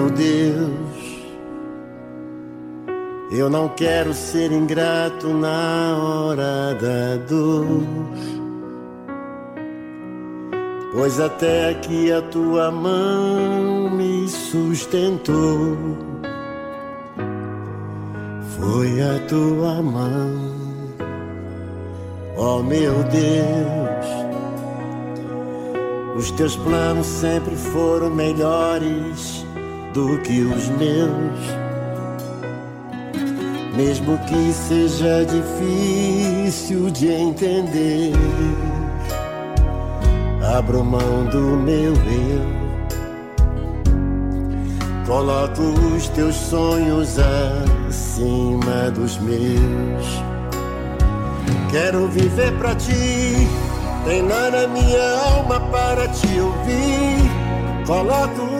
Meu Deus, eu não quero ser ingrato na hora da dor, pois até aqui a tua mão me sustentou. Foi a tua mão, ó oh, meu Deus. Os teus planos sempre foram melhores do que os meus. Mesmo que seja difícil de entender, abro mão do meu eu. Coloco os teus sonhos acima dos meus. Quero viver pra ti, treinar a minha alma para te ouvir. Coloco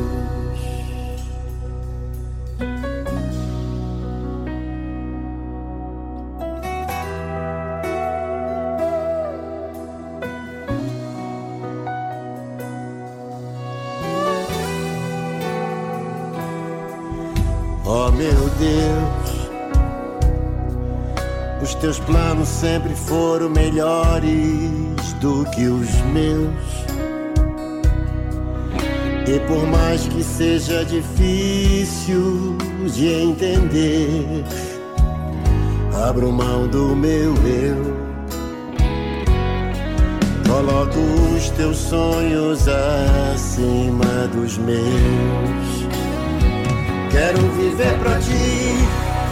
Teus planos sempre foram melhores do que os meus. E por mais que seja difícil de entender, abro mão do meu eu. Coloco os teus sonhos acima dos meus. Quero viver pra ti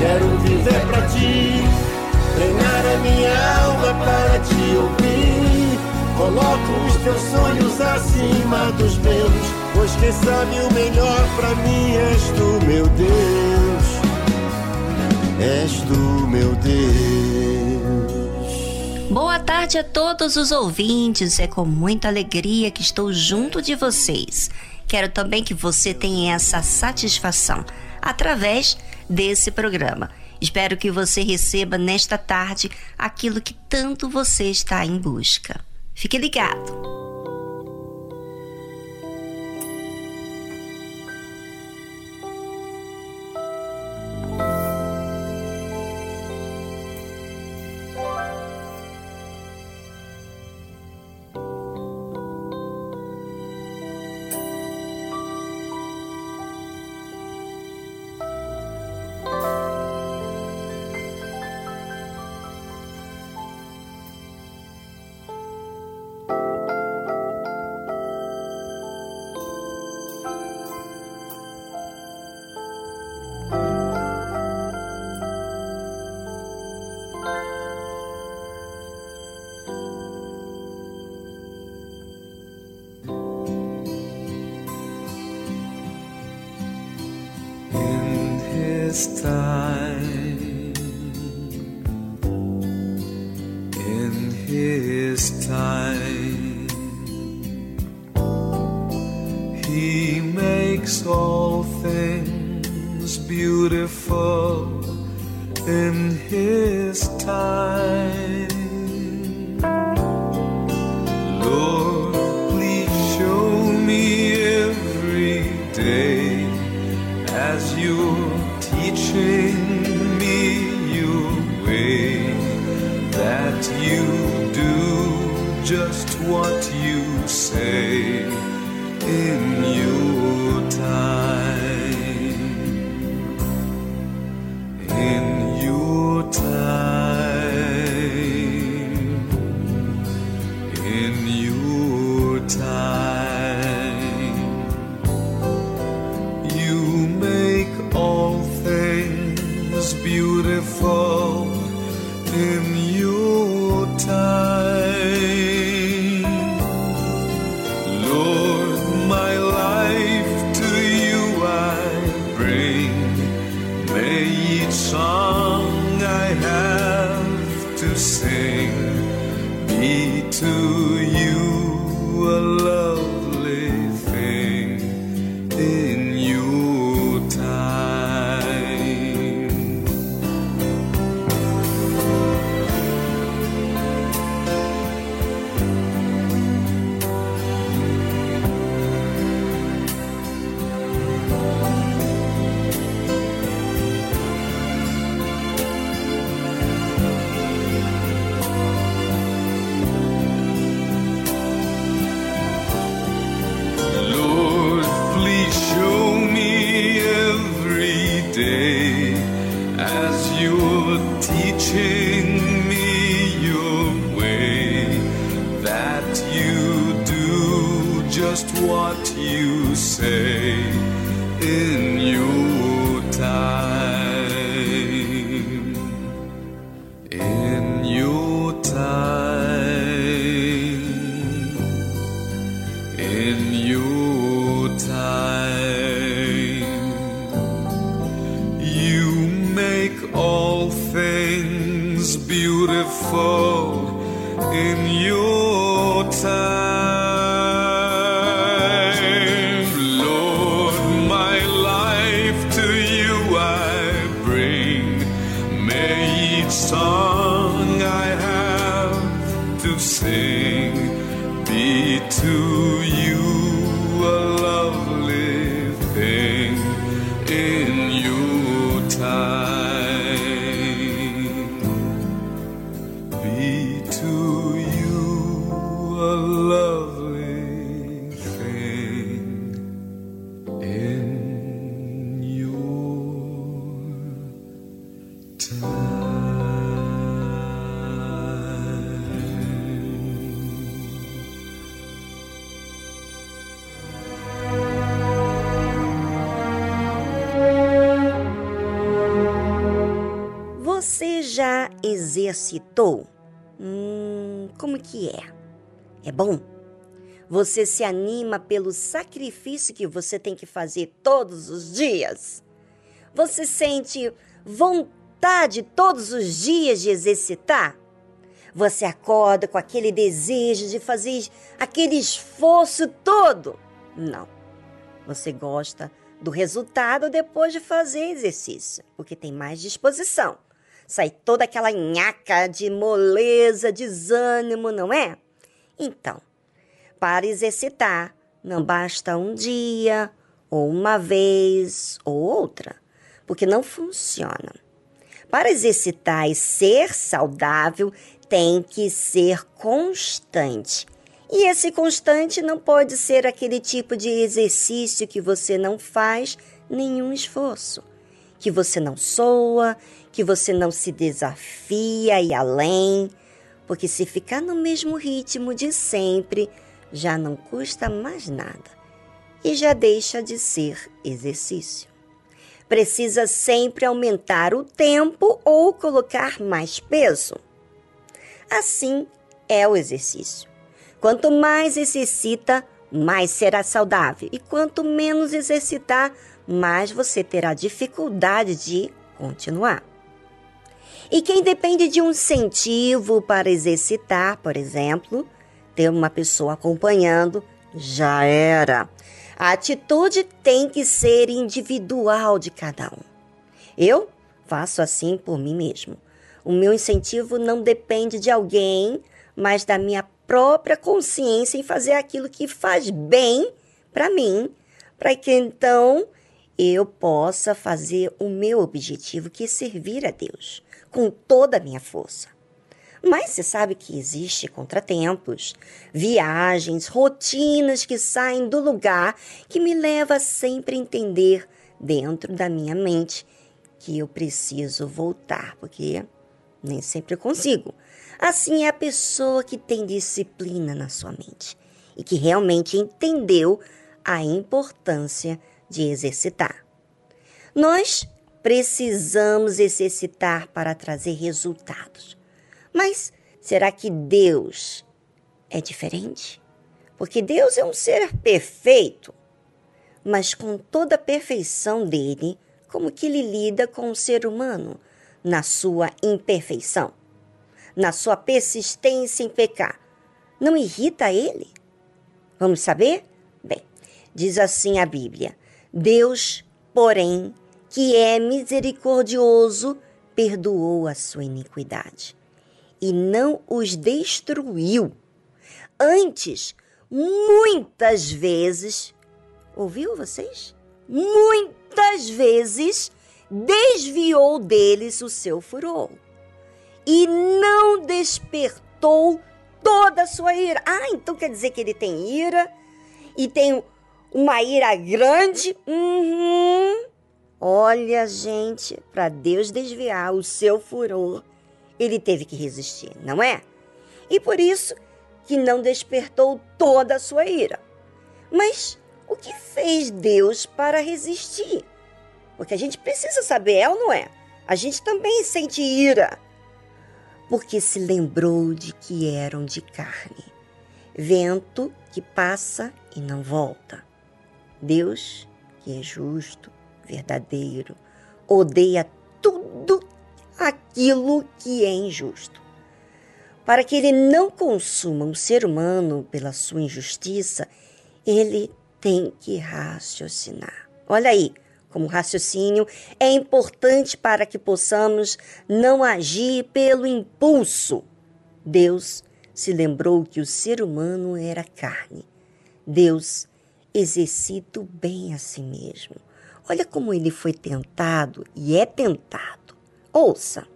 Quero viver pra ti, treinar a minha alma para te ouvir. Coloco os teus sonhos acima dos meus, pois quem sabe o melhor pra mim és tu, meu Deus. És tu, meu Deus. Boa tarde a todos os ouvintes. É com muita alegria que estou junto de vocês. Quero também que você tenha essa satisfação através desse programa. Espero que você receba nesta tarde aquilo que tanto você está em busca. Fique ligado! Você se anima pelo sacrifício que você tem que fazer todos os dias? Você sente vontade todos os dias de exercitar? Você acorda com aquele desejo de fazer aquele esforço todo? Não. Você gosta do resultado depois de fazer exercício, porque tem mais disposição. Sai toda aquela nhaca de moleza, desânimo, não é? Então, para exercitar, não basta um dia, ou uma vez, ou outra, porque não funciona. Para exercitar e ser saudável, tem que ser constante. E esse constante não pode ser aquele tipo de exercício que você não faz nenhum esforço, que você não soa, que você não se desafia e além, porque se ficar no mesmo ritmo de sempre, já não custa mais nada e já deixa de ser exercício. Precisa sempre aumentar o tempo ou colocar mais peso. Assim é o exercício. Quanto mais exercita, mais será saudável. E quanto menos exercitar, mais você terá dificuldade de continuar. E quem depende de um incentivo para exercitar, por exemplo, ter uma pessoa acompanhando, já era. A atitude tem que ser individual de cada um. Eu faço assim por mim mesmo. O meu incentivo não depende de alguém, mas da minha própria consciência em fazer aquilo que faz bem para mim, para que então eu possa fazer o meu objetivo, que é servir a Deus, com toda a minha força. Mas você sabe que existe contratempos, viagens, rotinas que saem do lugar que me leva sempre a entender dentro da minha mente que eu preciso voltar, porque nem sempre eu consigo. Assim é a pessoa que tem disciplina na sua mente e que realmente entendeu a importância de exercitar. Nós precisamos exercitar para trazer resultados. Mas será que Deus é diferente? Porque Deus é um ser perfeito, mas com toda a perfeição dele, como que ele lida com o ser humano na sua imperfeição, na sua persistência em pecar? Não irrita ele? Vamos saber? Bem, diz assim a Bíblia: Deus, porém, que é misericordioso, perdoou a sua iniquidade e não os destruiu. Antes, muitas vezes, ouviu vocês? Muitas vezes desviou deles o seu furor e não despertou toda a sua ira. Ah, então quer dizer que ele tem ira e tem uma ira grande? Uhum. Olha, gente, para Deus desviar o seu furor, ele teve que resistir, não é? E por isso que não despertou toda a sua ira. Mas o que fez Deus para resistir? Porque a gente precisa saber, é ou não é? A gente também sente ira. Porque se lembrou de que eram de carne, vento que passa e não volta. Deus, que é justo, verdadeiro, odeia tudo aquilo que é injusto. Para que ele não consuma um ser humano pela sua injustiça, ele tem que raciocinar. Olha aí, como raciocínio é importante para que possamos não agir pelo impulso. Deus se lembrou que o ser humano era carne. Deus exercita o bem a si mesmo. Olha como ele foi tentado e é tentado Ouça,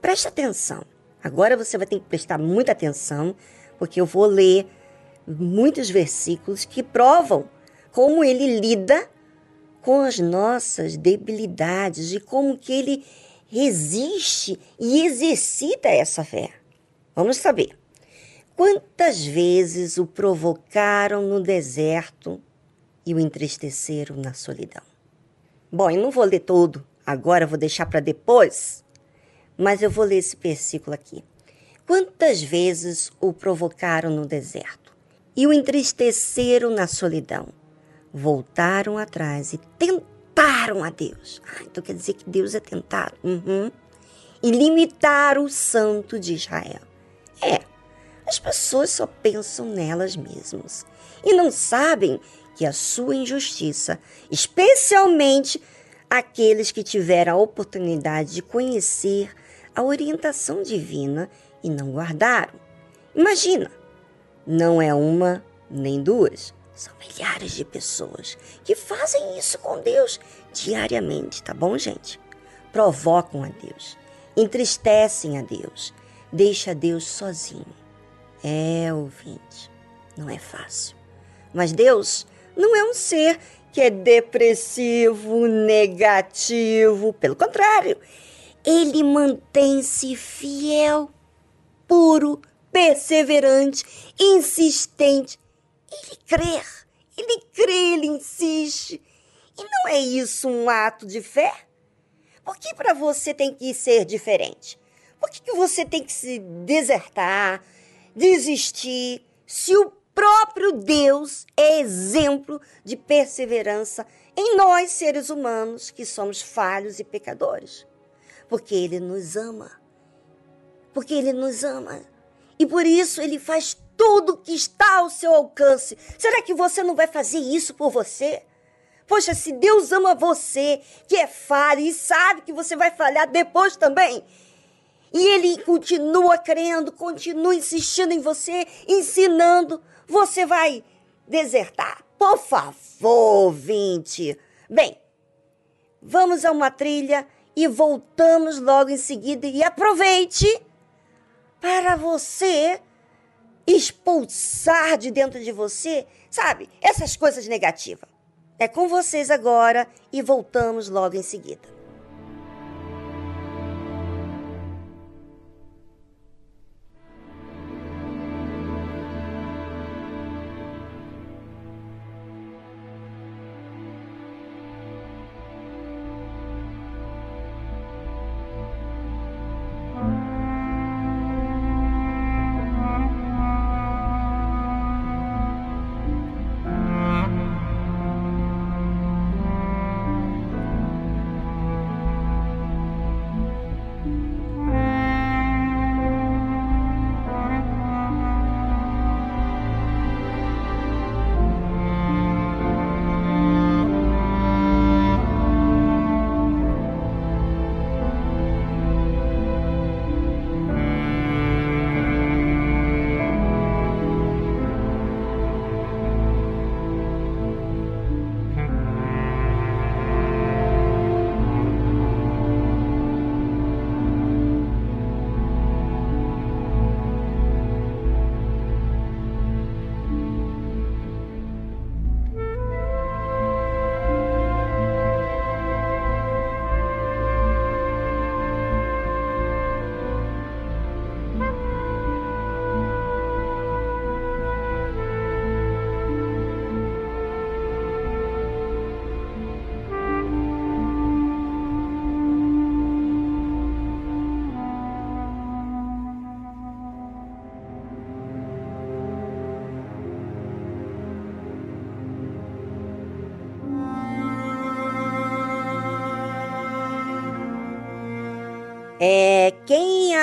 preste atenção. Agora você vai ter que prestar muita atenção, porque eu vou ler muitos versículos que provam como ele lida com as nossas debilidades e como que ele resiste e exercita essa fé. Vamos saber. Quantas vezes o provocaram no deserto e o entristeceram na solidão? Bom, eu não vou ler todo, Agora vou deixar para depois, mas eu vou ler esse versículo aqui. Quantas vezes o provocaram no deserto e o entristeceram na solidão? Voltaram atrás e tentaram a Deus. Ah, então quer dizer que Deus é tentado. Uhum. E limitaram o santo de Israel. É, as pessoas só pensam nelas mesmas e não sabem que a sua injustiça, especialmente aqueles que tiveram a oportunidade de conhecer a orientação divina e não guardaram. Imagina, não é uma nem duas, são milhares de pessoas que fazem isso com Deus diariamente, tá bom, gente? Provocam a Deus, entristecem a Deus, deixa Deus sozinho. É, ouvinte, não é fácil. Mas Deus não é um ser que é depressivo, negativo. Pelo contrário, ele mantém-se fiel, puro, perseverante, insistente. Ele crê, ele crê, ele insiste. E não é isso um ato de fé? Por que para você tem que ser diferente? Por que, que você tem que se desertar, desistir, se o próprio Deus é exemplo de perseverança em nós, seres humanos, que somos falhos e pecadores. Porque Ele nos ama. Porque Ele nos ama. E por isso Ele faz tudo que está ao seu alcance. Será que você não vai fazer isso por você? Poxa, se Deus ama você, que é falha e sabe que você vai falhar depois também, e Ele continua crendo, continua insistindo em você, ensinando, você vai desertar. Por favor, vinte. Bem, vamos a uma trilha e voltamos logo em seguida. E aproveite para você expulsar de dentro de você, sabe, essas coisas negativas. É com vocês agora e voltamos logo em seguida.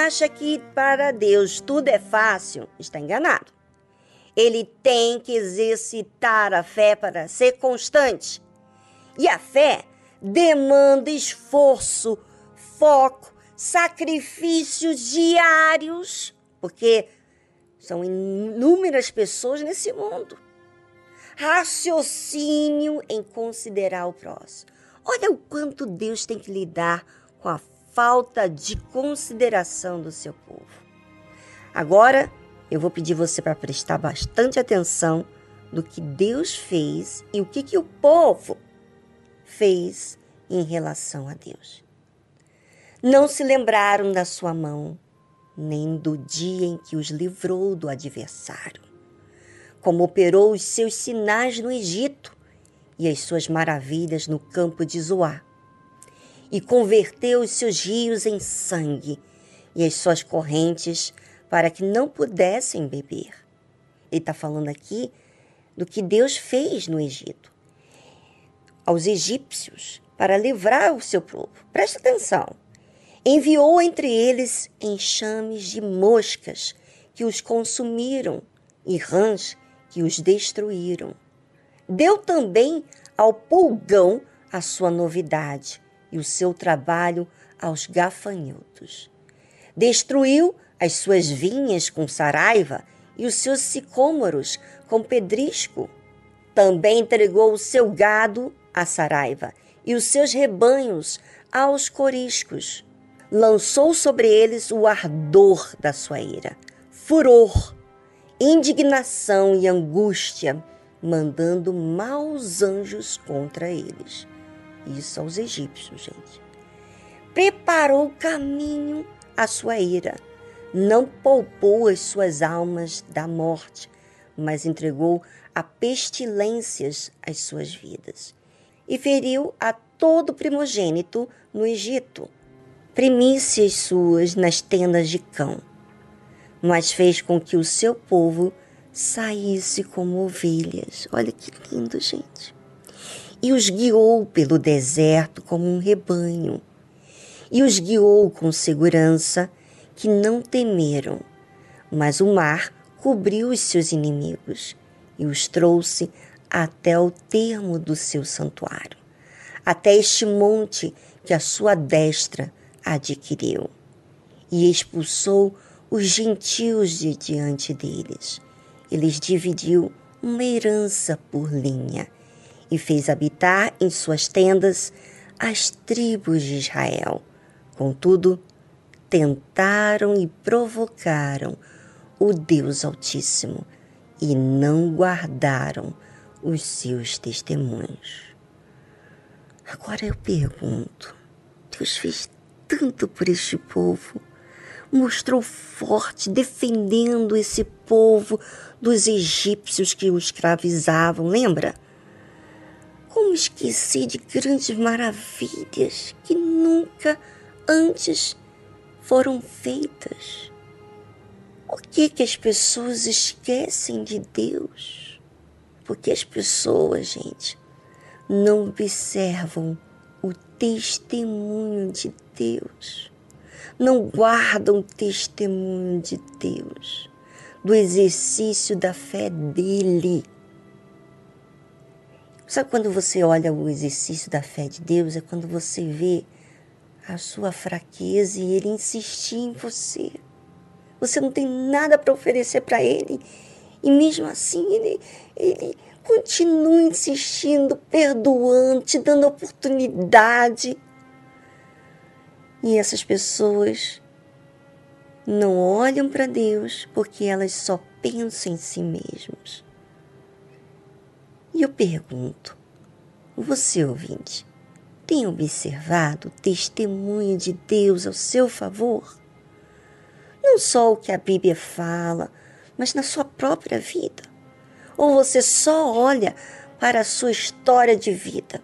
Acha que para Deus tudo é fácil, está enganado. Ele tem que exercitar a fé para ser constante. E a fé demanda esforço, foco, sacrifícios diários, porque são inúmeras pessoas nesse mundo. Raciocínio em considerar o próximo. Olha o quanto Deus tem que lidar com a falta de consideração do seu povo. Agora, eu vou pedir você para prestar bastante atenção do que Deus fez e o que, que o povo fez em relação a Deus. Não se lembraram da sua mão, nem do dia em que os livrou do adversário, como operou os seus sinais no Egito e as suas maravilhas no campo de Zoar e converteu os seus rios em sangue e as suas correntes para que não pudessem beber. Ele está falando aqui do que Deus fez no Egito aos egípcios para livrar o seu povo. Presta atenção. Enviou entre eles enxames de moscas que os consumiram e rãs que os destruíram. Deu também ao pulgão a sua novidade e o seu trabalho aos gafanhotos. Destruiu as suas vinhas com saraiva e os seus sicômoros com pedrisco. Também entregou o seu gado à saraiva e os seus rebanhos aos coriscos. Lançou sobre eles o ardor da sua ira, furor, indignação e angústia, mandando maus anjos contra eles isso aos egípcios, gente. Preparou o caminho à sua ira, não poupou as suas almas da morte, mas entregou a pestilências as suas vidas. E feriu a todo primogênito no Egito, primícias suas nas tendas de cão, mas fez com que o seu povo saísse como ovelhas. Olha que lindo, gente e os guiou pelo deserto como um rebanho, e os guiou com segurança, que não temeram, mas o mar cobriu os seus inimigos e os trouxe até o termo do seu santuário, até este monte que a sua destra adquiriu, e expulsou os gentios de diante deles. Eles dividiu uma herança por linha e fez habitar em suas tendas as tribos de Israel. Contudo, tentaram e provocaram o Deus Altíssimo e não guardaram os seus testemunhos. Agora eu pergunto: Deus fez tanto por este povo, mostrou forte, defendendo esse povo dos egípcios que o escravizavam, lembra? Como esqueci de grandes maravilhas que nunca antes foram feitas? Por que, que as pessoas esquecem de Deus? Porque as pessoas, gente, não observam o testemunho de Deus, não guardam o testemunho de Deus, do exercício da fé dele. Sabe quando você olha o exercício da fé de Deus? É quando você vê a sua fraqueza e ele insistir em você. Você não tem nada para oferecer para ele. E mesmo assim, ele, ele continua insistindo, perdoando, te dando oportunidade. E essas pessoas não olham para Deus porque elas só pensam em si mesmas. E eu pergunto, você ouvinte, tem observado o testemunho de Deus ao seu favor? Não só o que a Bíblia fala, mas na sua própria vida. Ou você só olha para a sua história de vida?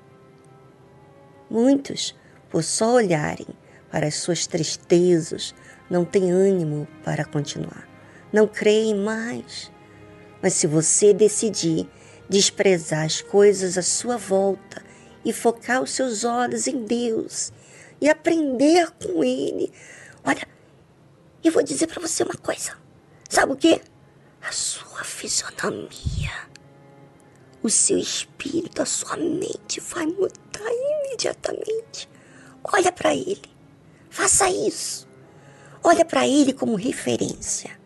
Muitos, por só olharem para as suas tristezas, não têm ânimo para continuar. Não creem mais. Mas se você decidir desprezar as coisas à sua volta e focar os seus olhos em Deus e aprender com Ele. Olha, eu vou dizer para você uma coisa. Sabe o quê? A sua fisionomia, o seu espírito, a sua mente vai mudar imediatamente. Olha para Ele. Faça isso. Olha para Ele como referência.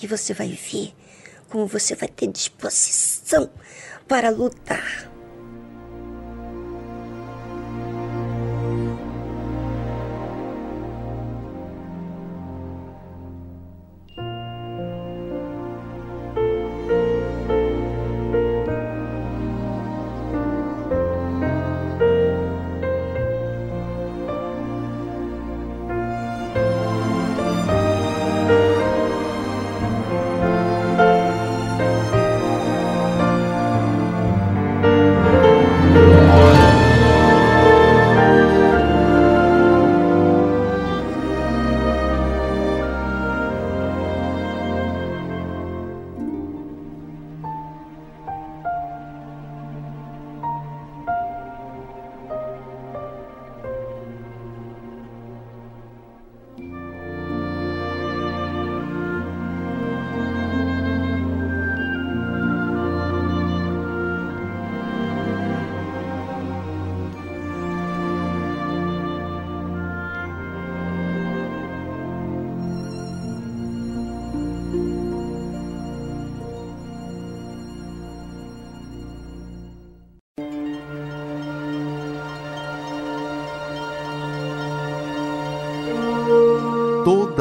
E você vai ver como você vai ter disposição para lutar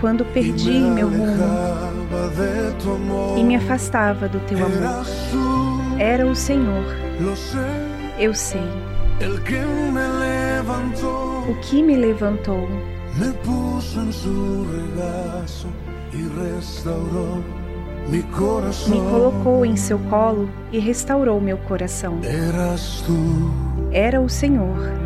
quando perdi meu rumo e me afastava do teu amor. Era o Senhor. Eu sei. O que me levantou me colocou em seu colo e restaurou meu coração. Era o Senhor.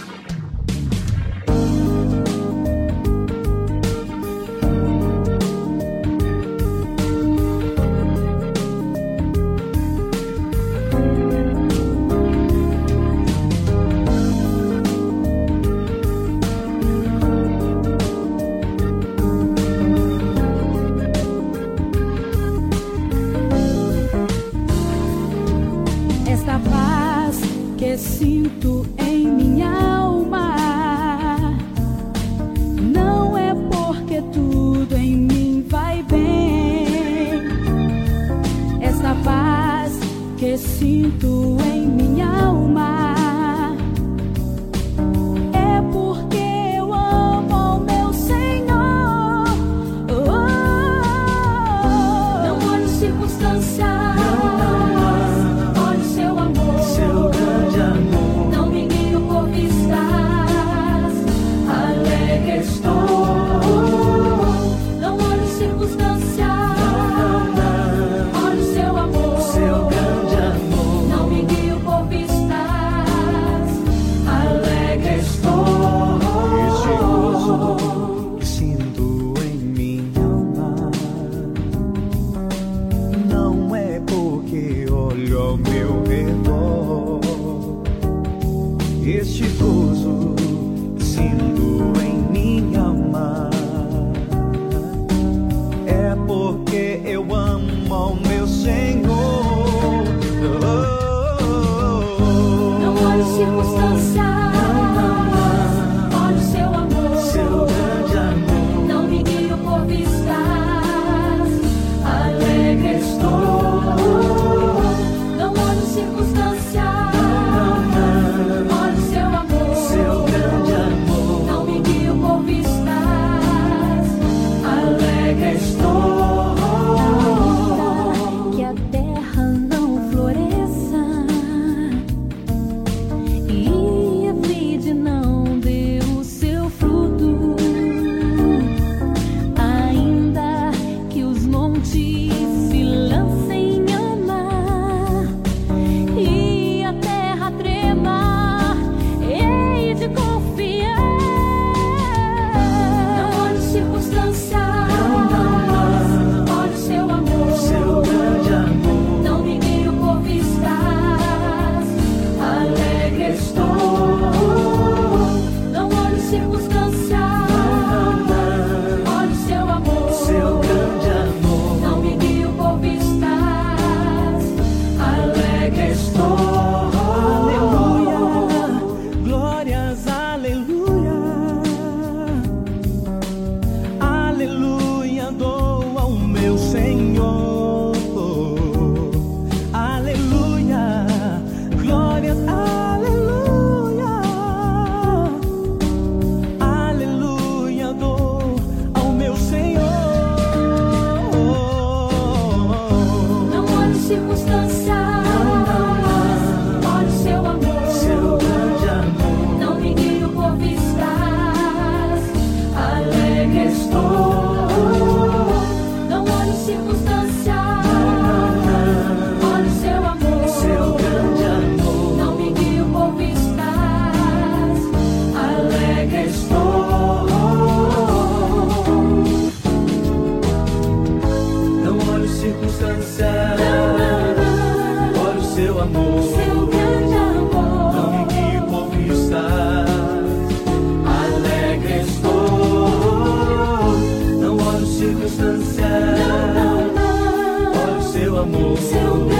seu nome.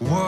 Whoa.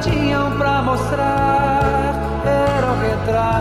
Tinham pra mostrar. Era o retrato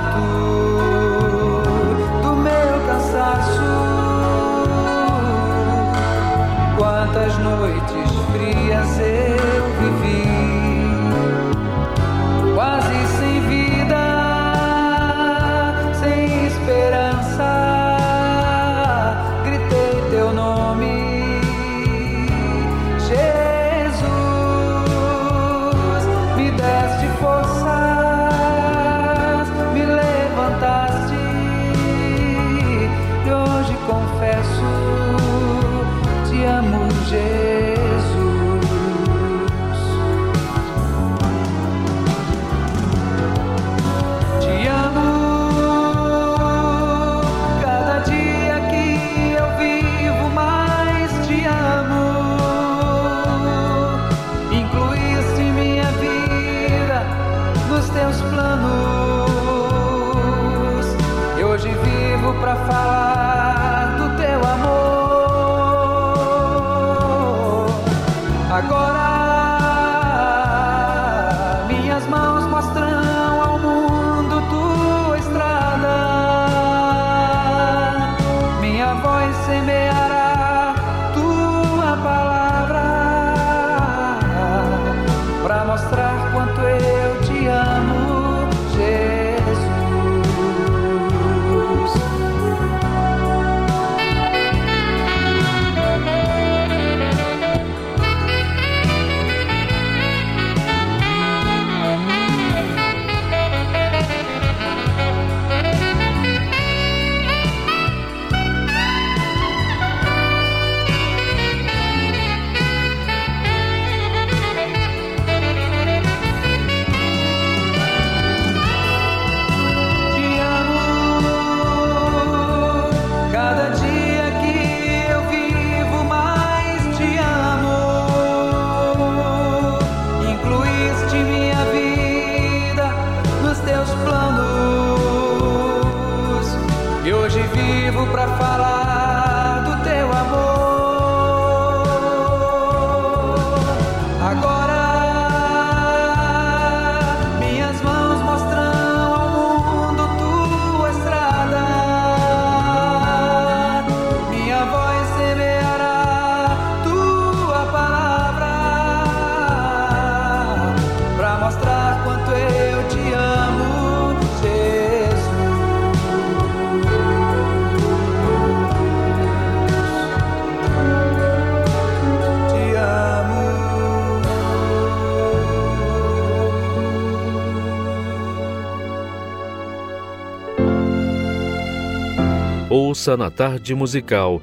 Ouça na tarde musical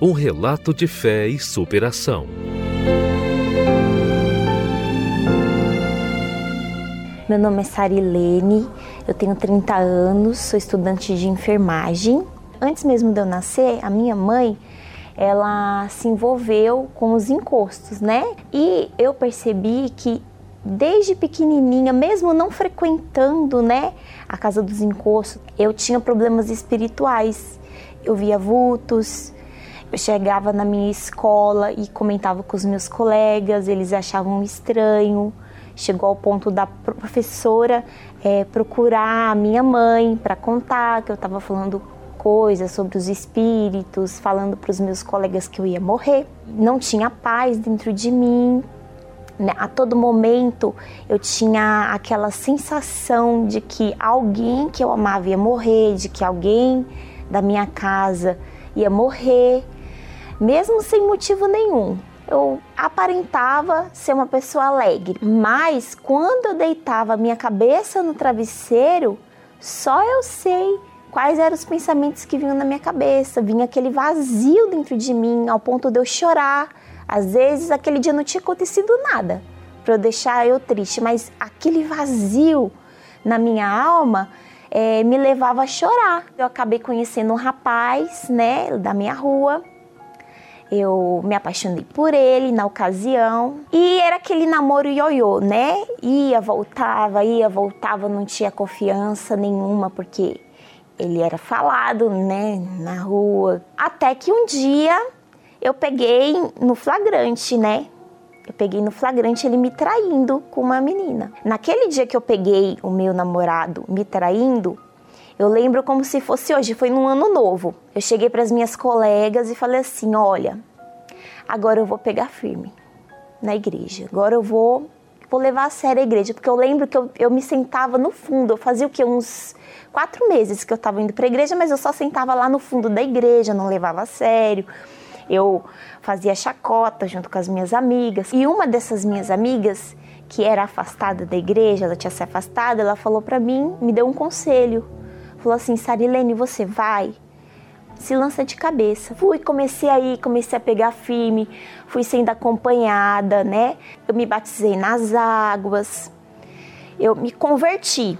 um relato de fé e superação. Meu nome é Sarilene, eu tenho 30 anos, sou estudante de enfermagem. Antes mesmo de eu nascer, a minha mãe, ela se envolveu com os encostos, né? E eu percebi que desde pequenininha, mesmo não frequentando, né, a casa dos encostos, eu tinha problemas espirituais. Eu via vultos, eu chegava na minha escola e comentava com os meus colegas, eles achavam estranho. Chegou ao ponto da professora eh, procurar a minha mãe para contar que eu estava falando coisas sobre os espíritos, falando para os meus colegas que eu ia morrer. Não tinha paz dentro de mim. né? A todo momento eu tinha aquela sensação de que alguém que eu amava ia morrer, de que alguém da minha casa ia morrer, mesmo sem motivo nenhum. Eu aparentava ser uma pessoa alegre, mas quando eu deitava minha cabeça no travesseiro, só eu sei quais eram os pensamentos que vinham na minha cabeça. Vinha aquele vazio dentro de mim, ao ponto de eu chorar Às vezes aquele dia não tinha acontecido nada para eu deixar eu triste, mas aquele vazio na minha alma é, me levava a chorar. Eu acabei conhecendo um rapaz, né, da minha rua. Eu me apaixonei por ele na ocasião. E era aquele namoro ioiô, né? Ia, voltava, ia, voltava, não tinha confiança nenhuma, porque ele era falado, né, na rua. Até que um dia eu peguei no flagrante, né? Eu peguei no flagrante ele me traindo com uma menina. Naquele dia que eu peguei o meu namorado me traindo, eu lembro como se fosse hoje, foi num ano novo. Eu cheguei para as minhas colegas e falei assim: olha, agora eu vou pegar firme na igreja. Agora eu vou, vou levar a sério a igreja. Porque eu lembro que eu, eu me sentava no fundo. Eu fazia o quê? Uns quatro meses que eu estava indo para a igreja, mas eu só sentava lá no fundo da igreja, não levava a sério. Eu fazia chacota junto com as minhas amigas. E uma dessas minhas amigas, que era afastada da igreja, ela tinha se afastado, ela falou para mim, me deu um conselho. Falou assim: Sarilene, você vai? Se lança de cabeça. Fui, comecei aí, comecei a pegar firme, fui sendo acompanhada, né? Eu me batizei nas águas, eu me converti.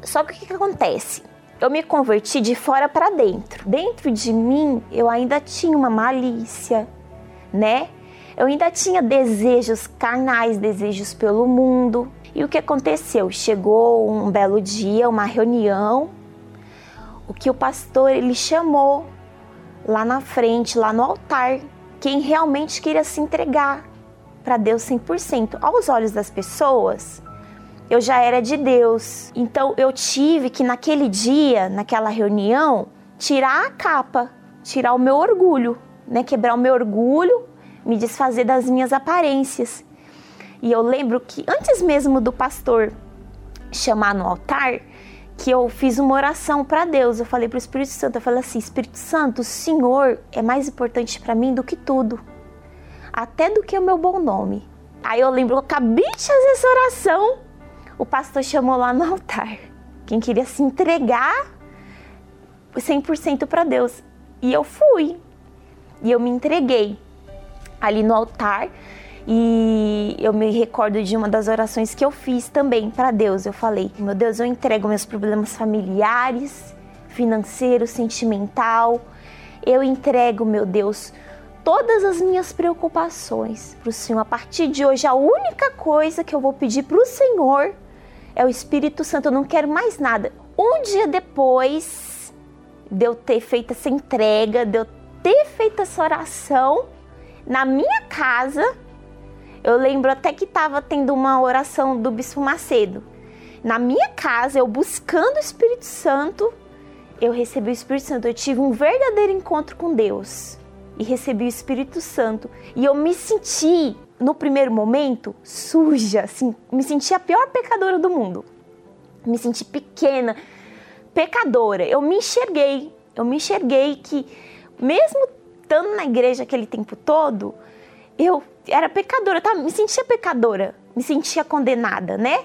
Só que o que, que acontece? Eu me converti de fora para dentro. Dentro de mim, eu ainda tinha uma malícia, né? Eu ainda tinha desejos carnais, desejos pelo mundo. E o que aconteceu? Chegou um belo dia, uma reunião, o que o pastor ele chamou lá na frente, lá no altar, quem realmente queria se entregar para Deus 100%. Aos olhos das pessoas, eu já era de Deus. Então eu tive que naquele dia, naquela reunião, tirar a capa, tirar o meu orgulho, né? Quebrar o meu orgulho, me desfazer das minhas aparências. E eu lembro que antes mesmo do pastor chamar no altar, que eu fiz uma oração para Deus. Eu falei para o Espírito Santo, eu falei assim: Espírito Santo, o Senhor é mais importante para mim do que tudo, até do que o meu bom nome. Aí eu lembro, eu acabei de fazer essa oração o pastor chamou lá no altar quem queria se entregar 100% para Deus. E eu fui. E eu me entreguei ali no altar. E eu me recordo de uma das orações que eu fiz também para Deus. Eu falei: Meu Deus, eu entrego meus problemas familiares, financeiro, sentimental. Eu entrego, meu Deus, todas as minhas preocupações para o Senhor. A partir de hoje, a única coisa que eu vou pedir para o Senhor é o Espírito Santo, eu não quero mais nada. Um dia depois de eu ter feito essa entrega, de eu ter feito essa oração, na minha casa, eu lembro até que estava tendo uma oração do Bispo Macedo. Na minha casa, eu buscando o Espírito Santo, eu recebi o Espírito Santo. Eu tive um verdadeiro encontro com Deus e recebi o Espírito Santo. E eu me senti no primeiro momento, suja, assim, me senti a pior pecadora do mundo. Me senti pequena, pecadora. Eu me enxerguei, eu me enxerguei que, mesmo estando na igreja aquele tempo todo, eu era pecadora, tá? me sentia pecadora, me sentia condenada, né?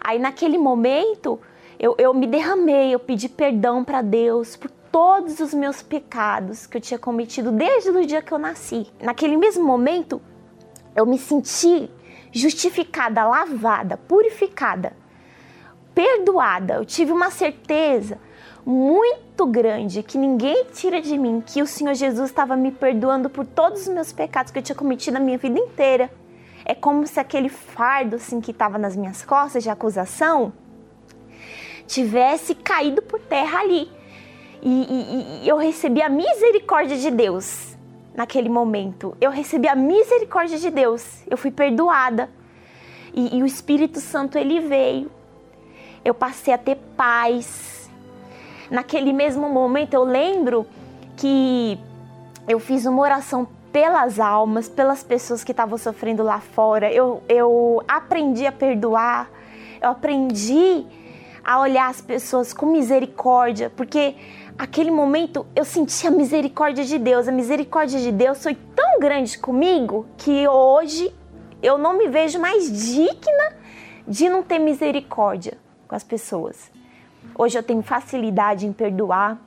Aí naquele momento, eu, eu me derramei, eu pedi perdão para Deus por todos os meus pecados que eu tinha cometido desde o dia que eu nasci. Naquele mesmo momento, eu me senti justificada, lavada, purificada, perdoada. Eu tive uma certeza muito grande que ninguém tira de mim que o Senhor Jesus estava me perdoando por todos os meus pecados que eu tinha cometido na minha vida inteira. É como se aquele fardo assim que estava nas minhas costas de acusação tivesse caído por terra ali e, e, e eu recebi a misericórdia de Deus naquele momento. Eu recebi a misericórdia de Deus. Eu fui perdoada. E, e, o Espírito Santo ele veio. Eu passei a ter paz. Naquele mesmo momento eu lembro que eu fiz uma oração pelas almas, pelas pessoas que estavam sofrendo lá fora. Eu, eu aprendi a perdoar. Eu aprendi a olhar as pessoas com misericórdia, porque aquele momento eu senti a misericórdia de Deus. A misericórdia de Deus foi tão grande comigo que hoje eu não me vejo mais digna de não ter misericórdia com as pessoas. Hoje eu tenho facilidade em perdoar,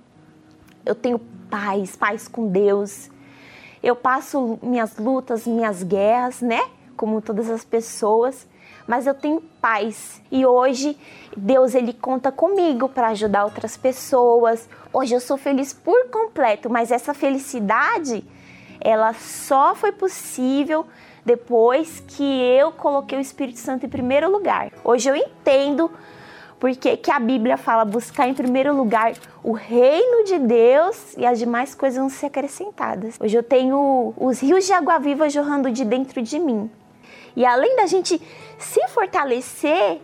eu tenho paz, paz com Deus. Eu passo minhas lutas, minhas guerras, né? Como todas as pessoas, mas eu tenho paz. E hoje Deus ele conta comigo para ajudar outras pessoas. Hoje eu sou feliz por completo, mas essa felicidade ela só foi possível depois que eu coloquei o Espírito Santo em primeiro lugar. Hoje eu entendo porque que a Bíblia fala buscar em primeiro lugar o reino de Deus e as demais coisas vão ser acrescentadas. Hoje eu tenho os rios de água viva jorrando de dentro de mim. E além da gente se fortalecer,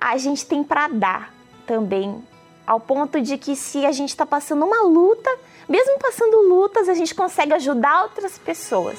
a gente tem para dar também, ao ponto de que se a gente está passando uma luta, mesmo passando lutas, a gente consegue ajudar outras pessoas.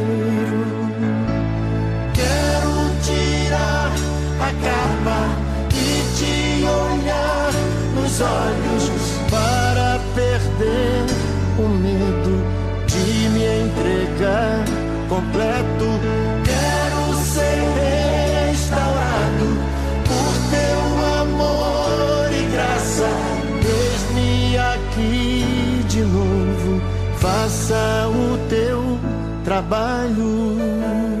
Capa e te olhar nos olhos para perder o medo de me entregar completo. Quero ser restaurado por teu amor e graça. Eis-me aqui de novo, faça o teu trabalho.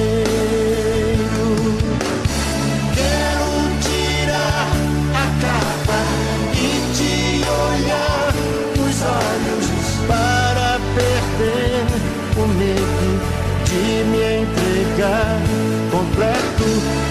De me entregar completo.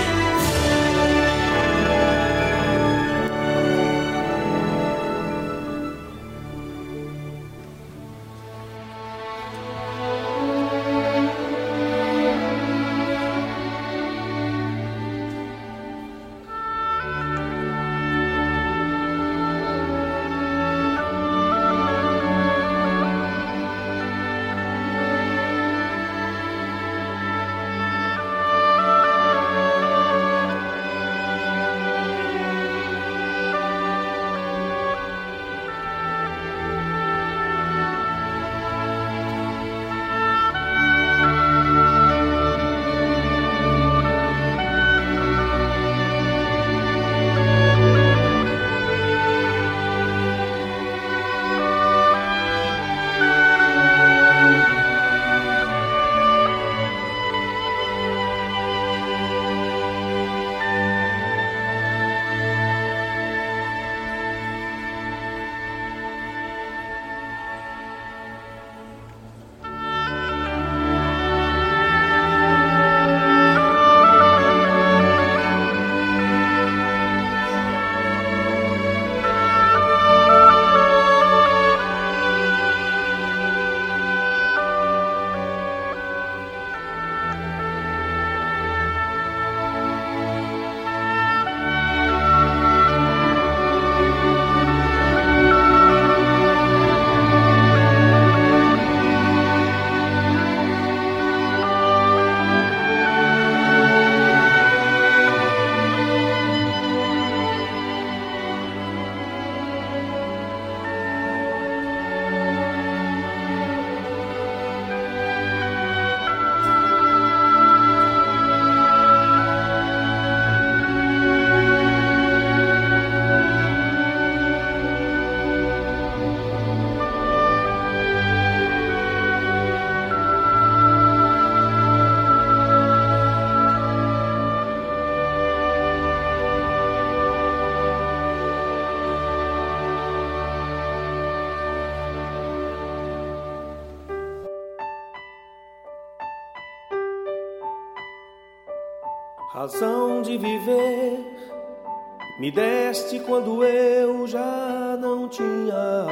Quando eu já não tinha.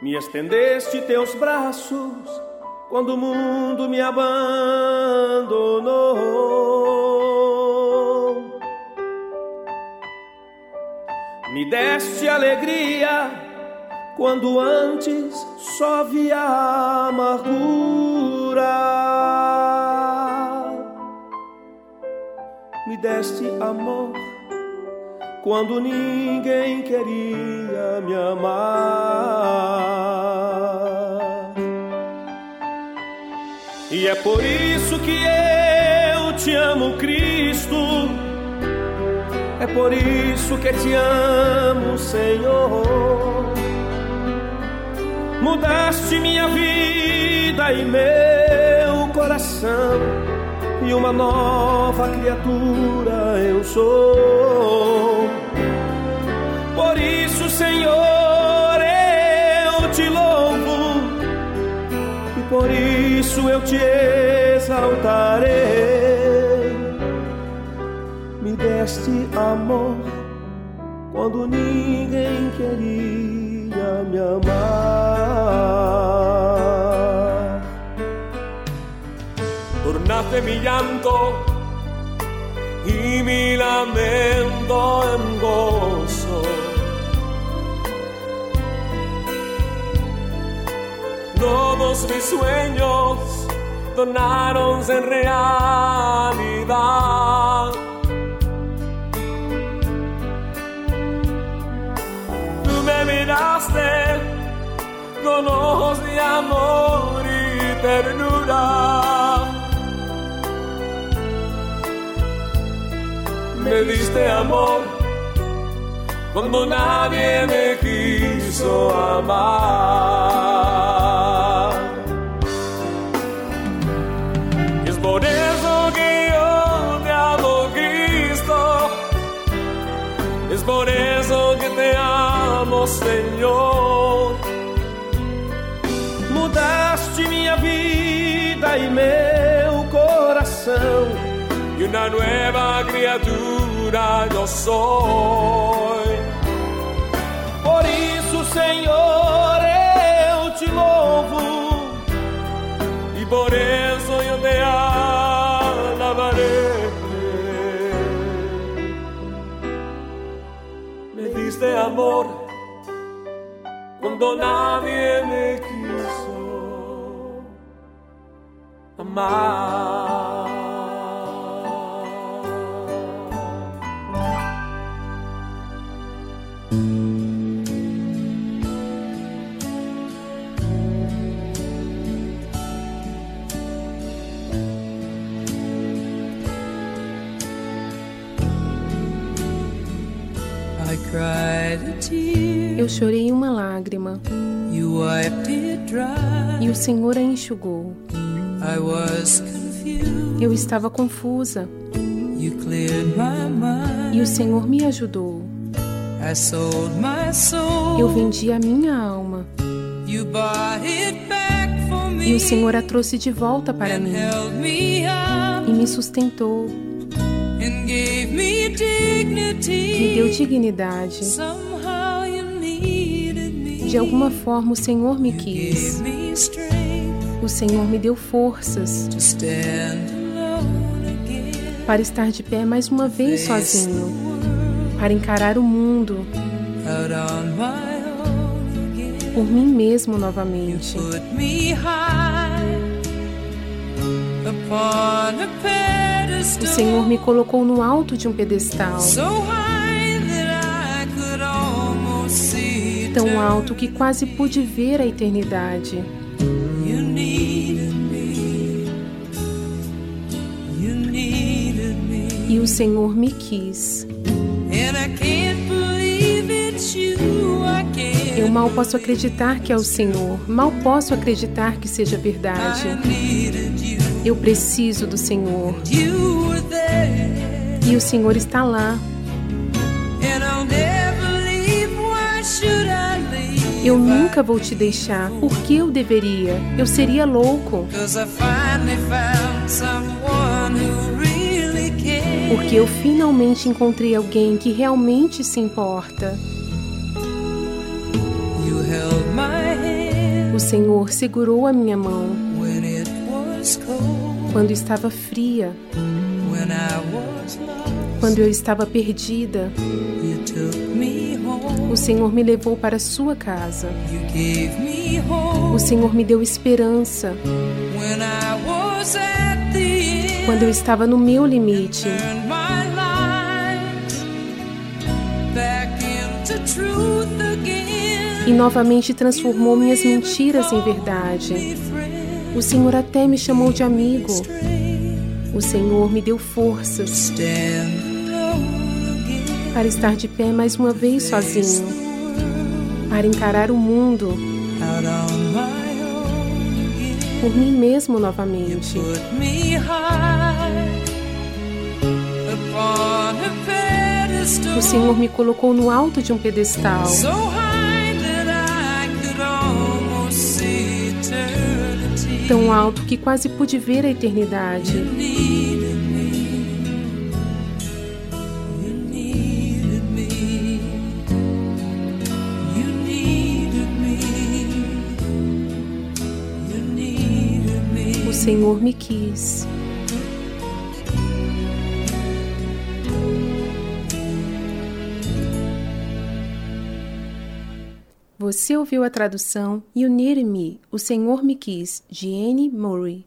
Me estendeste teus braços quando o mundo me abandonou. Me deste alegria quando antes só via amargura. Deste amor quando ninguém queria me amar. E é por isso que eu te amo, Cristo. É por isso que te amo, Senhor. Mudaste minha vida e meu coração, e uma nova criatura eu sou. Por isso, Senhor, eu te louvo, e por isso eu te exaltarei. Me deste amor quando ninguém queria me amar. Tornaste mi llanto y mi lamento en gozo. Todos mis sueños tornaronse en realidad. Tú me miraste con ojos de amor y ternura. Me diste amor cuando nadie me quiso amar. Es por eso que yo te amo, Cristo. Es por eso que te amo, Senhor. Mudaste minha vida e meu coração. E uma nova criatura eu sou. Por isso, Senhor, eu te louvo. E por isso eu te alabarei. Me diste amor cuando nadie me quiso amar. Eu chorei uma lágrima. E o Senhor a enxugou. Eu estava confusa. E o Senhor me ajudou. Eu vendi a minha alma. E o Senhor a trouxe de volta para mim. e me sustentou, me deu dignidade. De alguma forma o Senhor me quis. O Senhor me deu forças para estar de pé mais uma vez sozinho, para encarar o mundo por mim mesmo novamente. O Senhor me colocou no alto de um pedestal, tão alto que quase pude ver a eternidade. E o Senhor me quis. Eu mal posso acreditar que é o Senhor, mal posso acreditar que seja verdade. Eu preciso do Senhor. E o Senhor está lá. Eu nunca vou te deixar. Por que eu deveria? Eu seria louco. Porque eu finalmente encontrei alguém que realmente se importa. O Senhor segurou a minha mão quando estava fria, quando eu estava perdida. O Senhor me levou para sua casa. O Senhor me deu esperança quando eu estava no meu limite. E novamente transformou minhas mentiras em verdade. O Senhor até me chamou de amigo. O Senhor me deu forças. Para estar de pé mais uma vez sozinho, para encarar o mundo por mim mesmo novamente. O Senhor me colocou no alto de um pedestal, tão alto que quase pude ver a eternidade. Senhor me quis. Você ouviu a tradução You Needed Me, O Senhor Me Quis, de Anne Murray.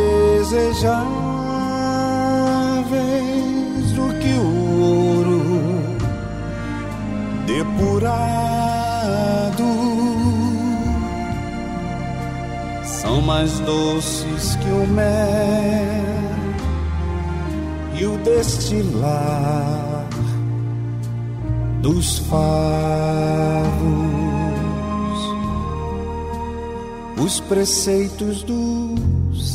desejáveis do que o ouro depurado. São mais doces que o mel e o destilar dos favos. Os preceitos do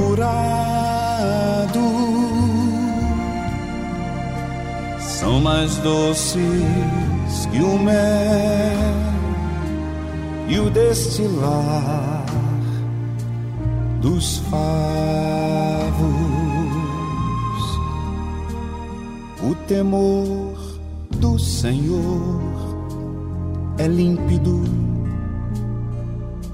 depurado. São mais doces que o mel e o destilar dos favos. O temor do Senhor é límpido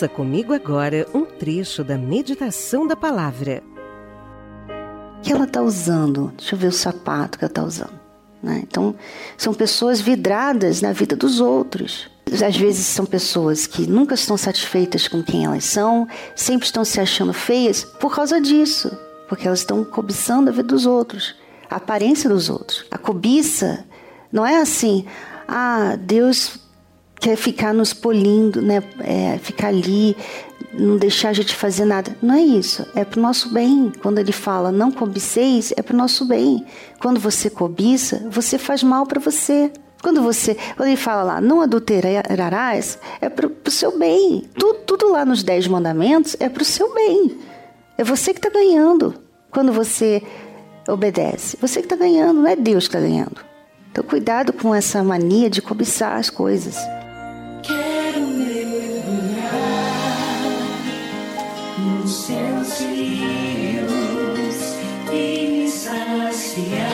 Ouça comigo agora um trecho da meditação da palavra. que ela está usando? Deixa eu ver o sapato que ela está usando. né? Então, são pessoas vidradas na vida dos outros. Às vezes são pessoas que nunca estão satisfeitas com quem elas são, sempre estão se achando feias por causa disso, porque elas estão cobiçando a vida dos outros, a aparência dos outros. A cobiça não é assim, ah, Deus quer ficar nos polindo, né? É, ficar ali não deixar a gente fazer nada. Não é isso. É para o nosso bem. Quando ele fala não cobiceis, é para o nosso bem. Quando você cobiça, você faz mal para você. Quando você, quando ele fala lá, não adulterarás, é para o seu bem. Tudo, tudo lá nos dez mandamentos é para o seu bem. É você que está ganhando quando você obedece. Você que está ganhando, não é Deus que está ganhando. Então, cuidado com essa mania de cobiçar as coisas. E saciar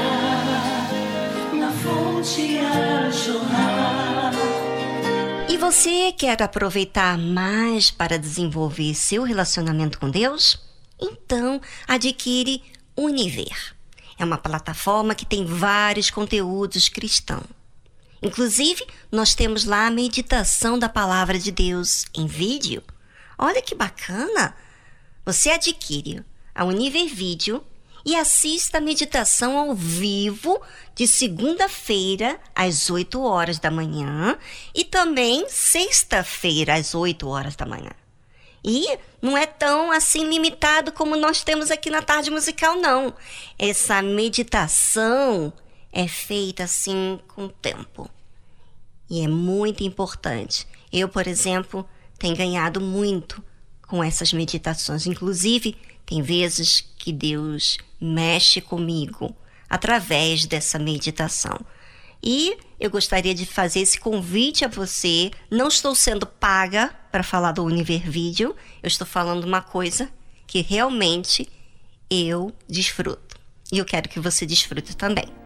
na fonte a jorrar. E você quer aproveitar mais para desenvolver seu relacionamento com Deus? Então, adquire Univer. É uma plataforma que tem vários conteúdos cristãos. Inclusive, nós temos lá a meditação da palavra de Deus em vídeo. Olha que bacana! Você adquire a Univer Vídeo e assista a meditação ao vivo de segunda-feira às 8 horas da manhã e também sexta-feira às 8 horas da manhã. E não é tão assim limitado como nós temos aqui na tarde musical, não. Essa meditação é feita assim com tempo. E é muito importante. Eu, por exemplo, tenho ganhado muito com essas meditações. Inclusive, tem vezes que Deus mexe comigo através dessa meditação. E eu gostaria de fazer esse convite a você. Não estou sendo paga para falar do Univer Vídeo, eu estou falando uma coisa que realmente eu desfruto. E eu quero que você desfrute também.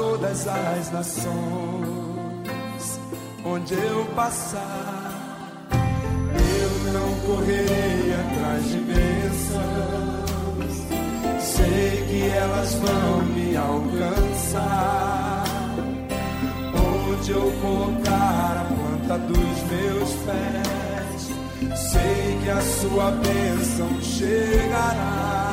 Todas as nações, onde eu passar. Eu não correrei atrás de bênçãos, sei que elas vão me alcançar. Onde eu colocar a planta dos meus pés, sei que a sua bênção chegará.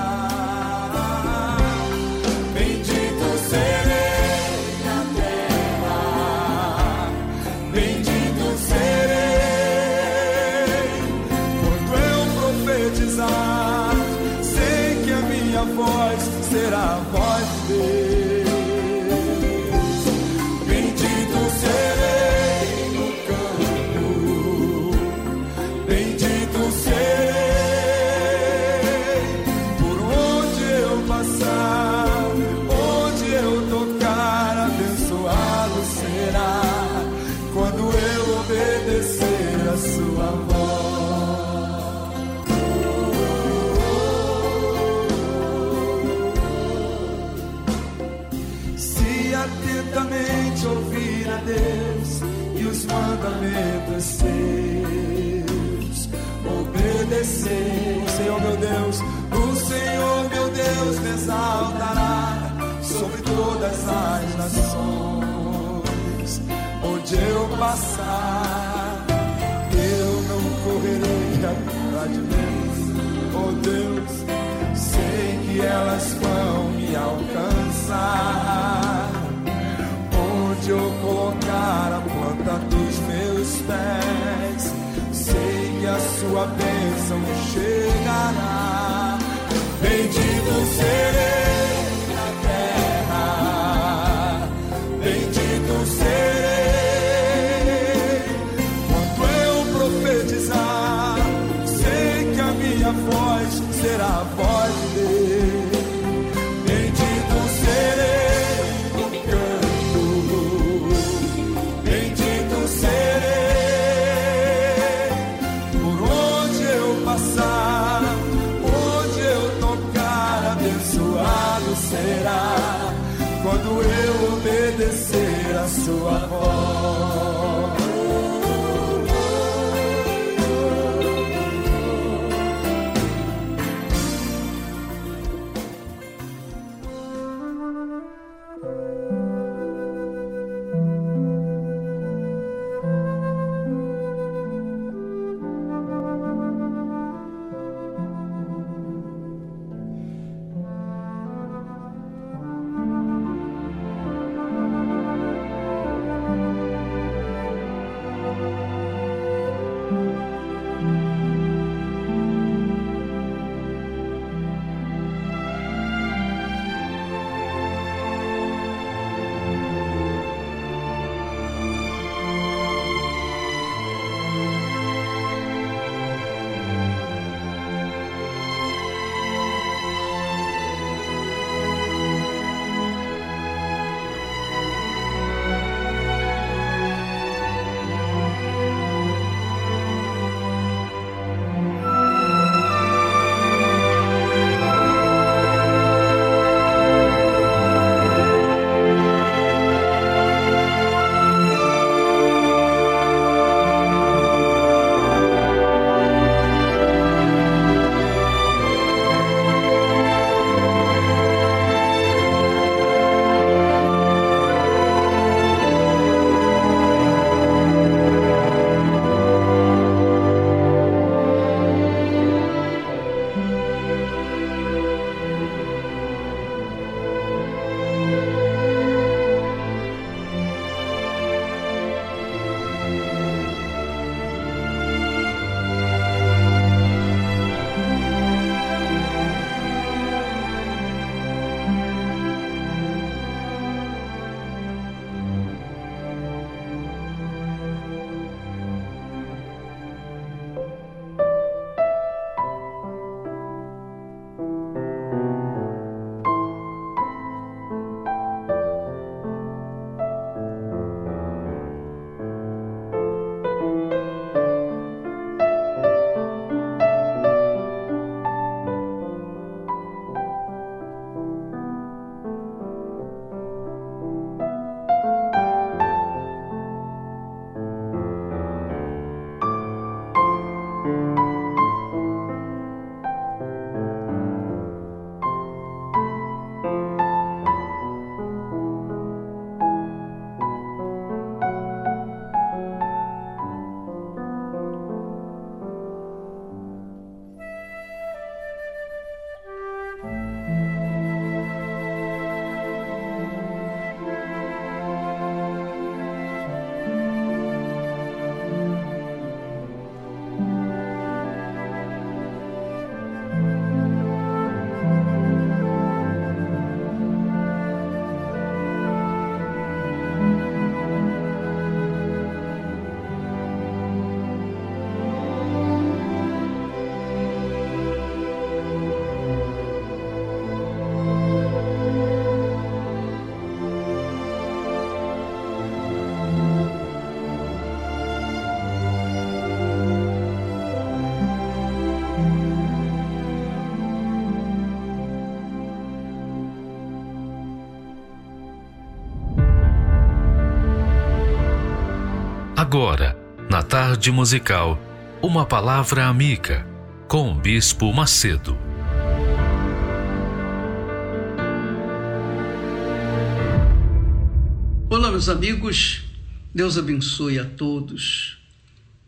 Mandamentos seus. Obedecer, o Senhor meu Deus, o Senhor meu Deus me exaltará sobre todas as nações. Onde eu passar, eu não correrei atrás de Deus, oh Deus, sei que elas vão Onde eu colocar a planta dos meus pés, sei que a sua bênção chegará. Bendito serei Agora, na tarde musical, uma palavra amiga com o Bispo Macedo. Olá, meus amigos. Deus abençoe a todos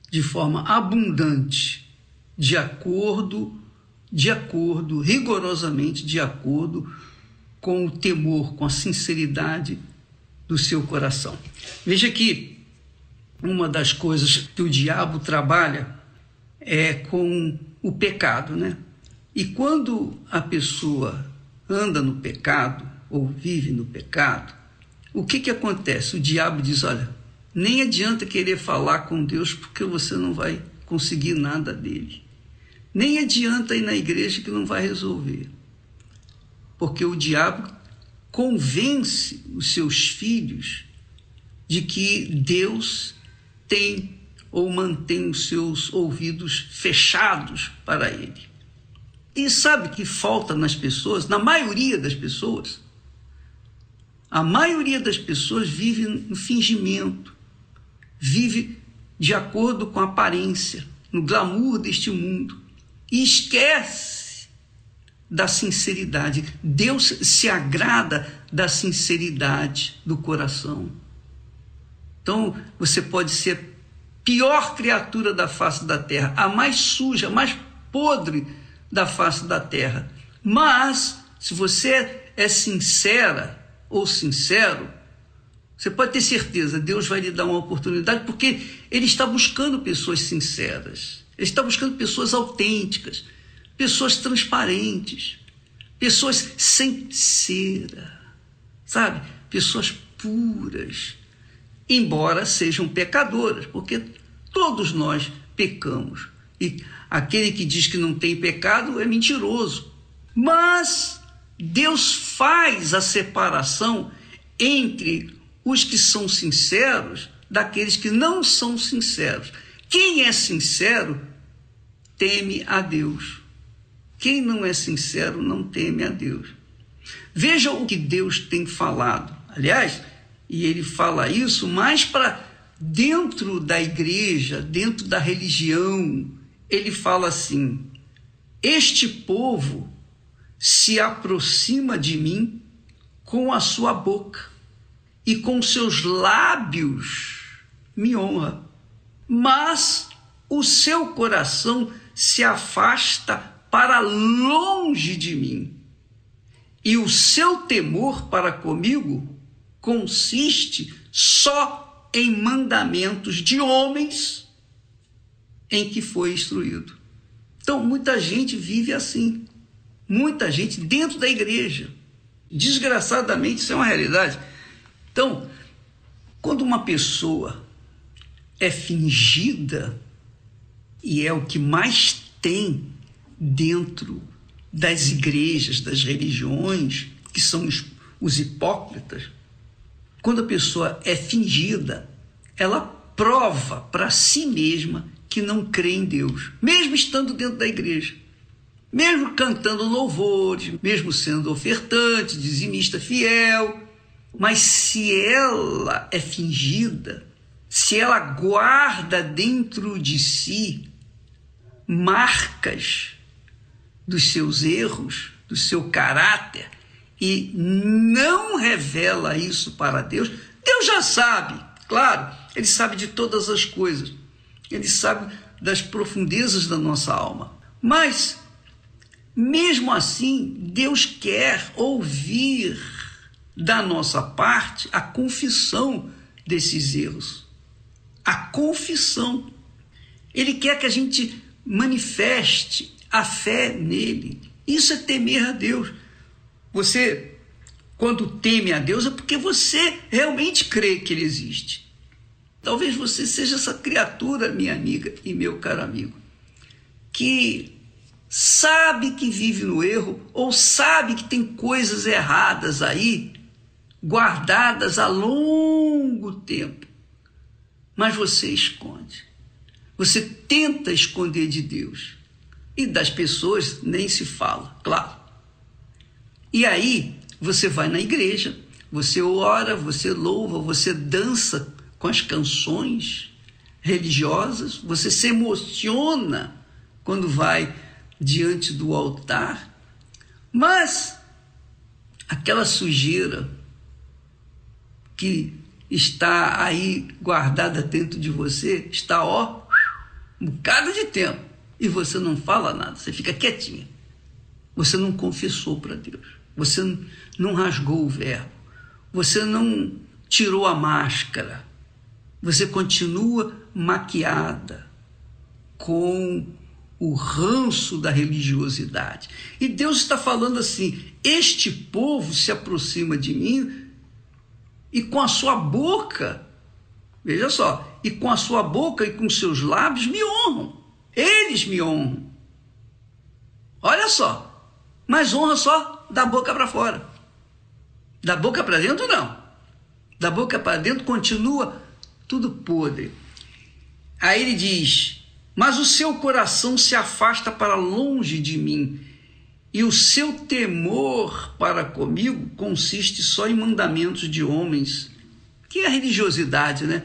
de forma abundante, de acordo, de acordo, rigorosamente de acordo com o temor, com a sinceridade do seu coração. Veja que uma das coisas que o diabo trabalha é com o pecado, né? E quando a pessoa anda no pecado ou vive no pecado, o que que acontece? O diabo diz: olha, nem adianta querer falar com Deus porque você não vai conseguir nada dele. Nem adianta ir na igreja que não vai resolver. Porque o diabo convence os seus filhos de que Deus tem ou mantém os seus ouvidos fechados para ele. E sabe que falta nas pessoas, na maioria das pessoas? A maioria das pessoas vive no fingimento, vive de acordo com a aparência, no glamour deste mundo e esquece da sinceridade. Deus se agrada da sinceridade do coração. Então, você pode ser pior criatura da face da terra, a mais suja, a mais podre da face da terra. Mas, se você é sincera ou sincero, você pode ter certeza, Deus vai lhe dar uma oportunidade, porque Ele está buscando pessoas sinceras, Ele está buscando pessoas autênticas, pessoas transparentes, pessoas sem cera, sabe? Pessoas puras, embora sejam pecadoras, porque todos nós pecamos. E aquele que diz que não tem pecado é mentiroso. Mas Deus faz a separação entre os que são sinceros daqueles que não são sinceros. Quem é sincero teme a Deus. Quem não é sincero não teme a Deus. Veja o que Deus tem falado. Aliás, e ele fala isso mais para dentro da igreja, dentro da religião. Ele fala assim: Este povo se aproxima de mim com a sua boca e com seus lábios me honra, mas o seu coração se afasta para longe de mim, e o seu temor para comigo consiste só em mandamentos de homens em que foi instruído. Então, muita gente vive assim. Muita gente dentro da igreja. Desgraçadamente, isso é uma realidade. Então, quando uma pessoa é fingida, e é o que mais tem dentro das igrejas, das religiões, que são os, os hipócritas, quando a pessoa é fingida, ela prova para si mesma que não crê em Deus, mesmo estando dentro da igreja, mesmo cantando louvores, mesmo sendo ofertante, dizimista fiel. Mas se ela é fingida, se ela guarda dentro de si marcas dos seus erros, do seu caráter, e não revela isso para Deus, Deus já sabe, claro, Ele sabe de todas as coisas, Ele sabe das profundezas da nossa alma. Mas, mesmo assim, Deus quer ouvir da nossa parte a confissão desses erros. A confissão. Ele quer que a gente manifeste a fé nele. Isso é temer a Deus. Você, quando teme a Deus, é porque você realmente crê que Ele existe. Talvez você seja essa criatura, minha amiga e meu caro amigo, que sabe que vive no erro ou sabe que tem coisas erradas aí, guardadas há longo tempo, mas você esconde. Você tenta esconder de Deus. E das pessoas nem se fala, claro. E aí você vai na igreja, você ora, você louva, você dança com as canções, religiosas, você se emociona quando vai diante do altar, mas aquela sujeira que está aí guardada dentro de você está, ó, um bocado de tempo e você não fala nada, você fica quietinha. Você não confessou para Deus, você não rasgou o verbo, você não tirou a máscara, você continua maquiada com o ranço da religiosidade. E Deus está falando assim: este povo se aproxima de mim e com a sua boca, veja só, e com a sua boca e com seus lábios me honram. Eles me honram. Olha só. Mas honra só da boca para fora. Da boca para dentro, não. Da boca para dentro continua tudo podre. Aí ele diz: Mas o seu coração se afasta para longe de mim, e o seu temor para comigo consiste só em mandamentos de homens. Que é a religiosidade, né?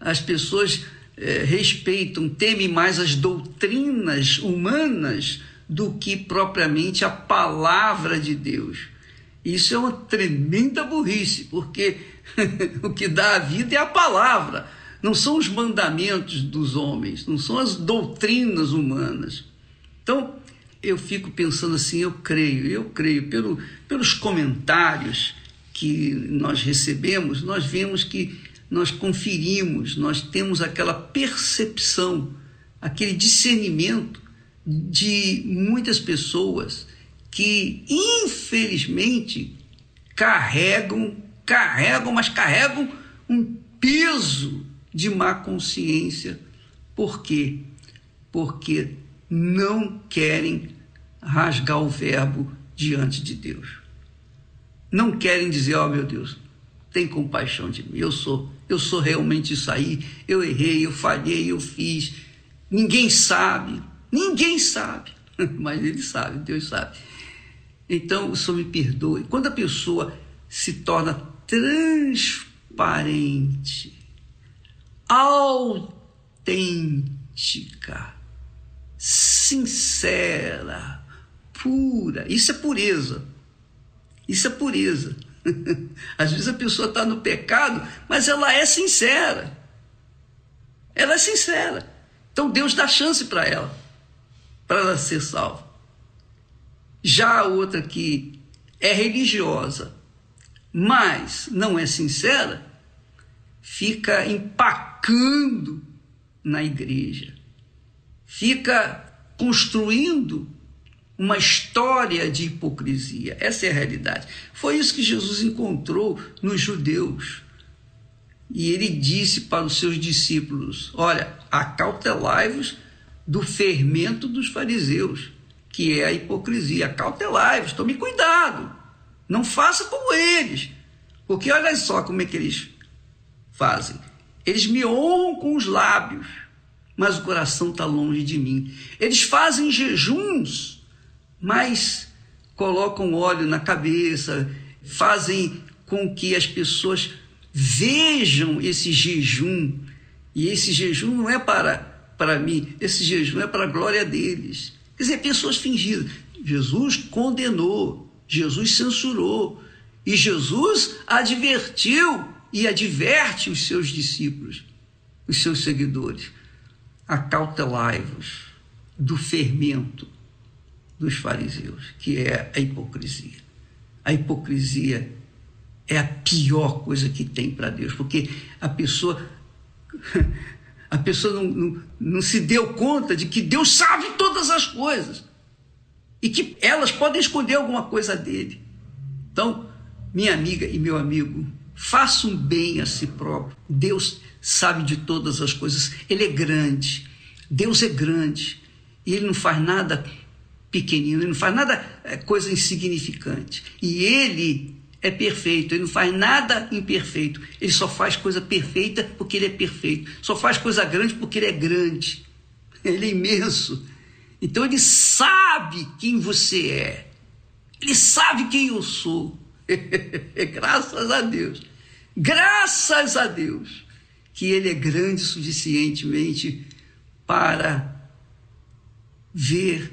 As pessoas é, respeitam, temem mais as doutrinas humanas do que propriamente a palavra de Deus. Isso é uma tremenda burrice, porque o que dá a vida é a palavra, não são os mandamentos dos homens, não são as doutrinas humanas. Então, eu fico pensando assim, eu creio, eu creio, pelo, pelos comentários que nós recebemos, nós vemos que nós conferimos, nós temos aquela percepção, aquele discernimento de muitas pessoas que, infelizmente, carregam, carregam, mas carregam um peso de má consciência. Por quê? Porque não querem rasgar o verbo diante de Deus. Não querem dizer, ó oh, meu Deus, tem compaixão de mim. Eu sou, eu sou realmente isso aí. Eu errei, eu falhei, eu fiz. Ninguém sabe, ninguém sabe, mas ele sabe, Deus sabe. Então, o Senhor me perdoe. Quando a pessoa se torna transparente, autêntica, sincera, pura, isso é pureza. Isso é pureza. Às vezes a pessoa está no pecado, mas ela é sincera. Ela é sincera. Então Deus dá chance para ela, para ela ser salva. Já a outra que é religiosa, mas não é sincera, fica empacando na igreja, fica construindo uma história de hipocrisia. Essa é a realidade. Foi isso que Jesus encontrou nos judeus. E ele disse para os seus discípulos: Olha, acautelai-vos do fermento dos fariseus, que é a hipocrisia. Acautelai-vos, tome cuidado. Não faça como eles. Porque olha só como é que eles fazem. Eles me honram com os lábios, mas o coração está longe de mim. Eles fazem jejuns mas colocam óleo na cabeça, fazem com que as pessoas vejam esse jejum. E esse jejum não é para, para mim, esse jejum é para a glória deles. Quer dizer, pessoas fingidas. Jesus condenou, Jesus censurou, e Jesus advertiu e adverte os seus discípulos, os seus seguidores. Acautelai-vos do fermento dos fariseus, que é a hipocrisia. A hipocrisia é a pior coisa que tem para Deus, porque a pessoa a pessoa não, não, não se deu conta de que Deus sabe todas as coisas e que elas podem esconder alguma coisa dele. Então, minha amiga e meu amigo, façam bem a si próprio. Deus sabe de todas as coisas. Ele é grande. Deus é grande. E ele não faz nada pequenino, ele não faz nada é, coisa insignificante. E ele é perfeito, ele não faz nada imperfeito. Ele só faz coisa perfeita porque ele é perfeito. Só faz coisa grande porque ele é grande. Ele é imenso. Então ele sabe quem você é. Ele sabe quem eu sou. Graças a Deus. Graças a Deus que Ele é grande suficientemente para ver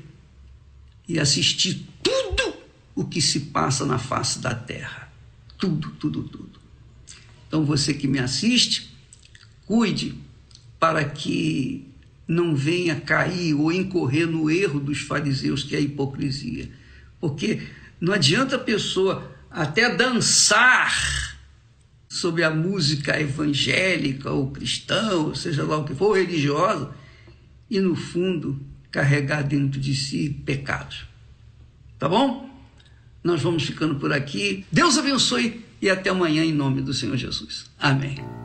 e assistir tudo o que se passa na face da terra. Tudo, tudo, tudo. Então você que me assiste, cuide para que não venha cair ou incorrer no erro dos fariseus, que é a hipocrisia. Porque não adianta a pessoa até dançar sobre a música evangélica ou cristã, ou seja lá o que for, religiosa, e no fundo carregar dentro de si pecados. Tá bom? Nós vamos ficando por aqui. Deus abençoe e até amanhã em nome do Senhor Jesus. Amém.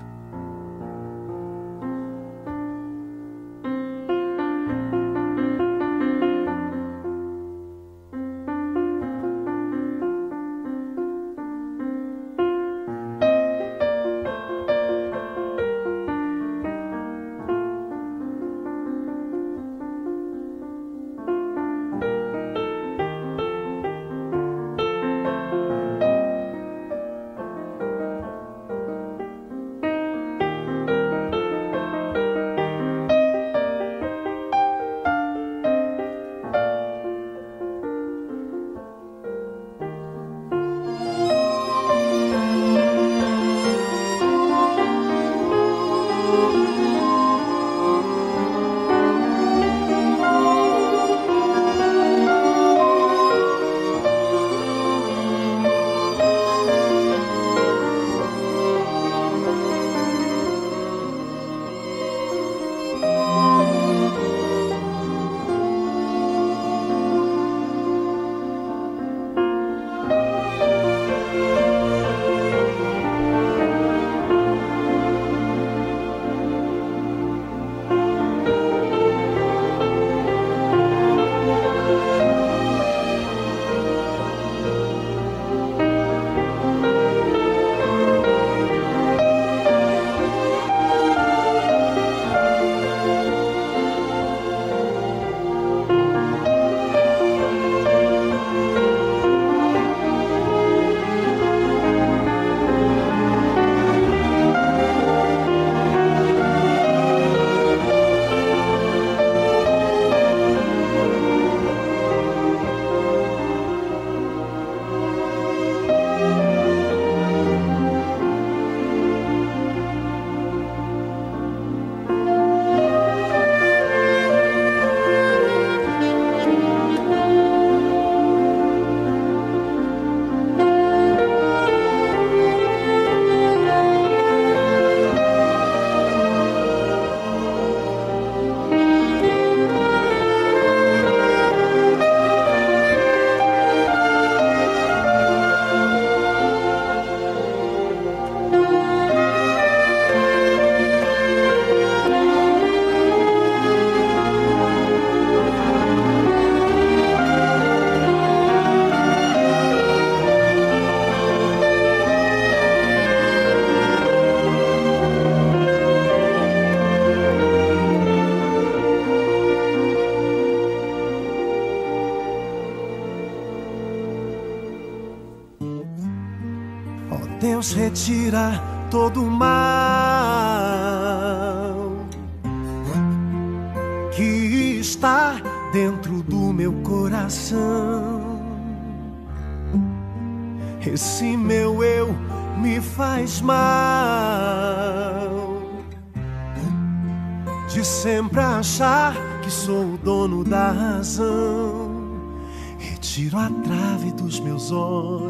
Retira todo o mal que está dentro do meu coração. Esse meu eu me faz mal de sempre achar que sou o dono da razão. Retiro a trave dos meus olhos.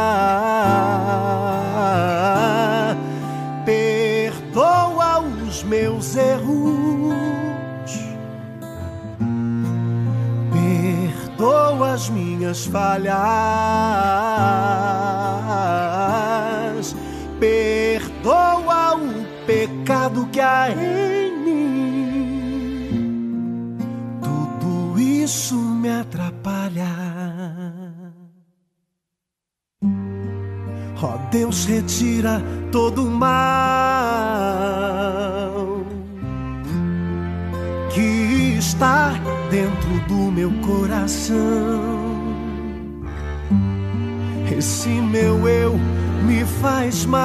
Minhas falhas. pecado que há em mim. Tudo isso me atrapalha. Ó Deus, retira todo o mal que está dentro do meu coração. Esse meu eu me faz mal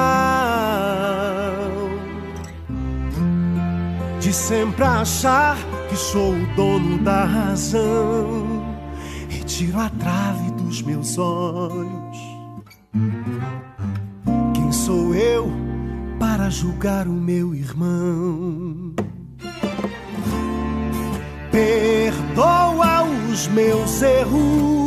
de sempre achar que sou o dono da razão e tiro a trave dos meus olhos. Quem sou eu para julgar o meu irmão? Perdoa os meus erros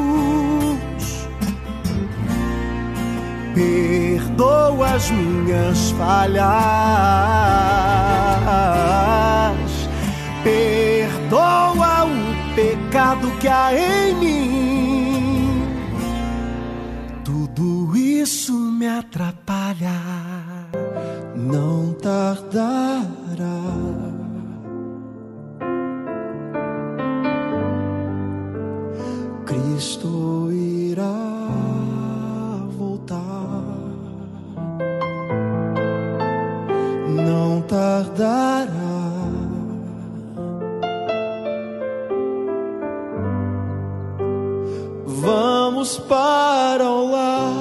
perdoa as minhas falhas, perdoa o pecado que há em mim. Tudo isso me atrapalha, não tardará. Cristo irá. Tardará. Vamos para o lar.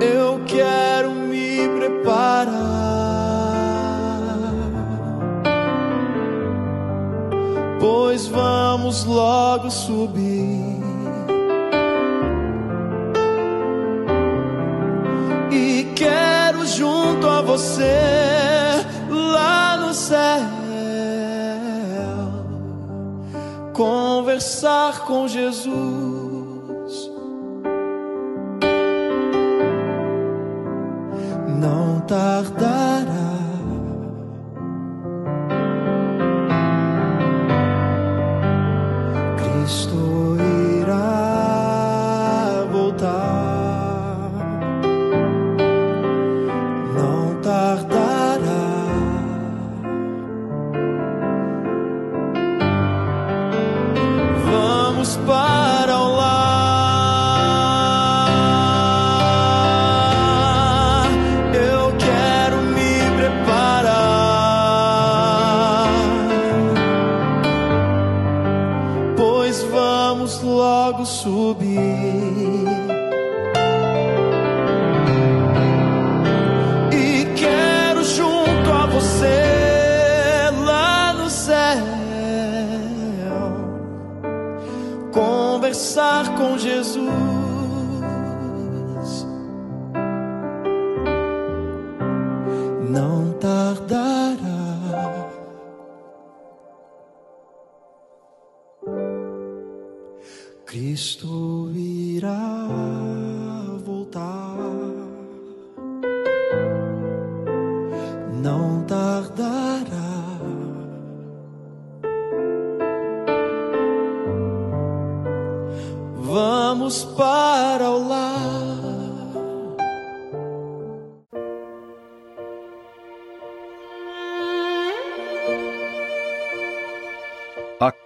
Eu quero me preparar, pois vamos logo subir. Junto a você lá no céu, conversar com Jesus.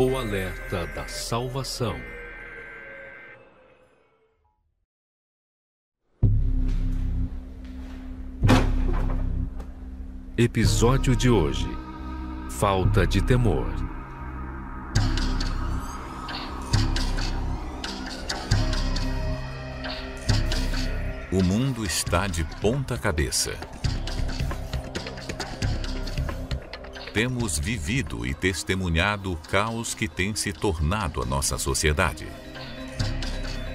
O alerta da salvação. Episódio de hoje: Falta de temor. O mundo está de ponta cabeça. Temos vivido e testemunhado o caos que tem se tornado a nossa sociedade.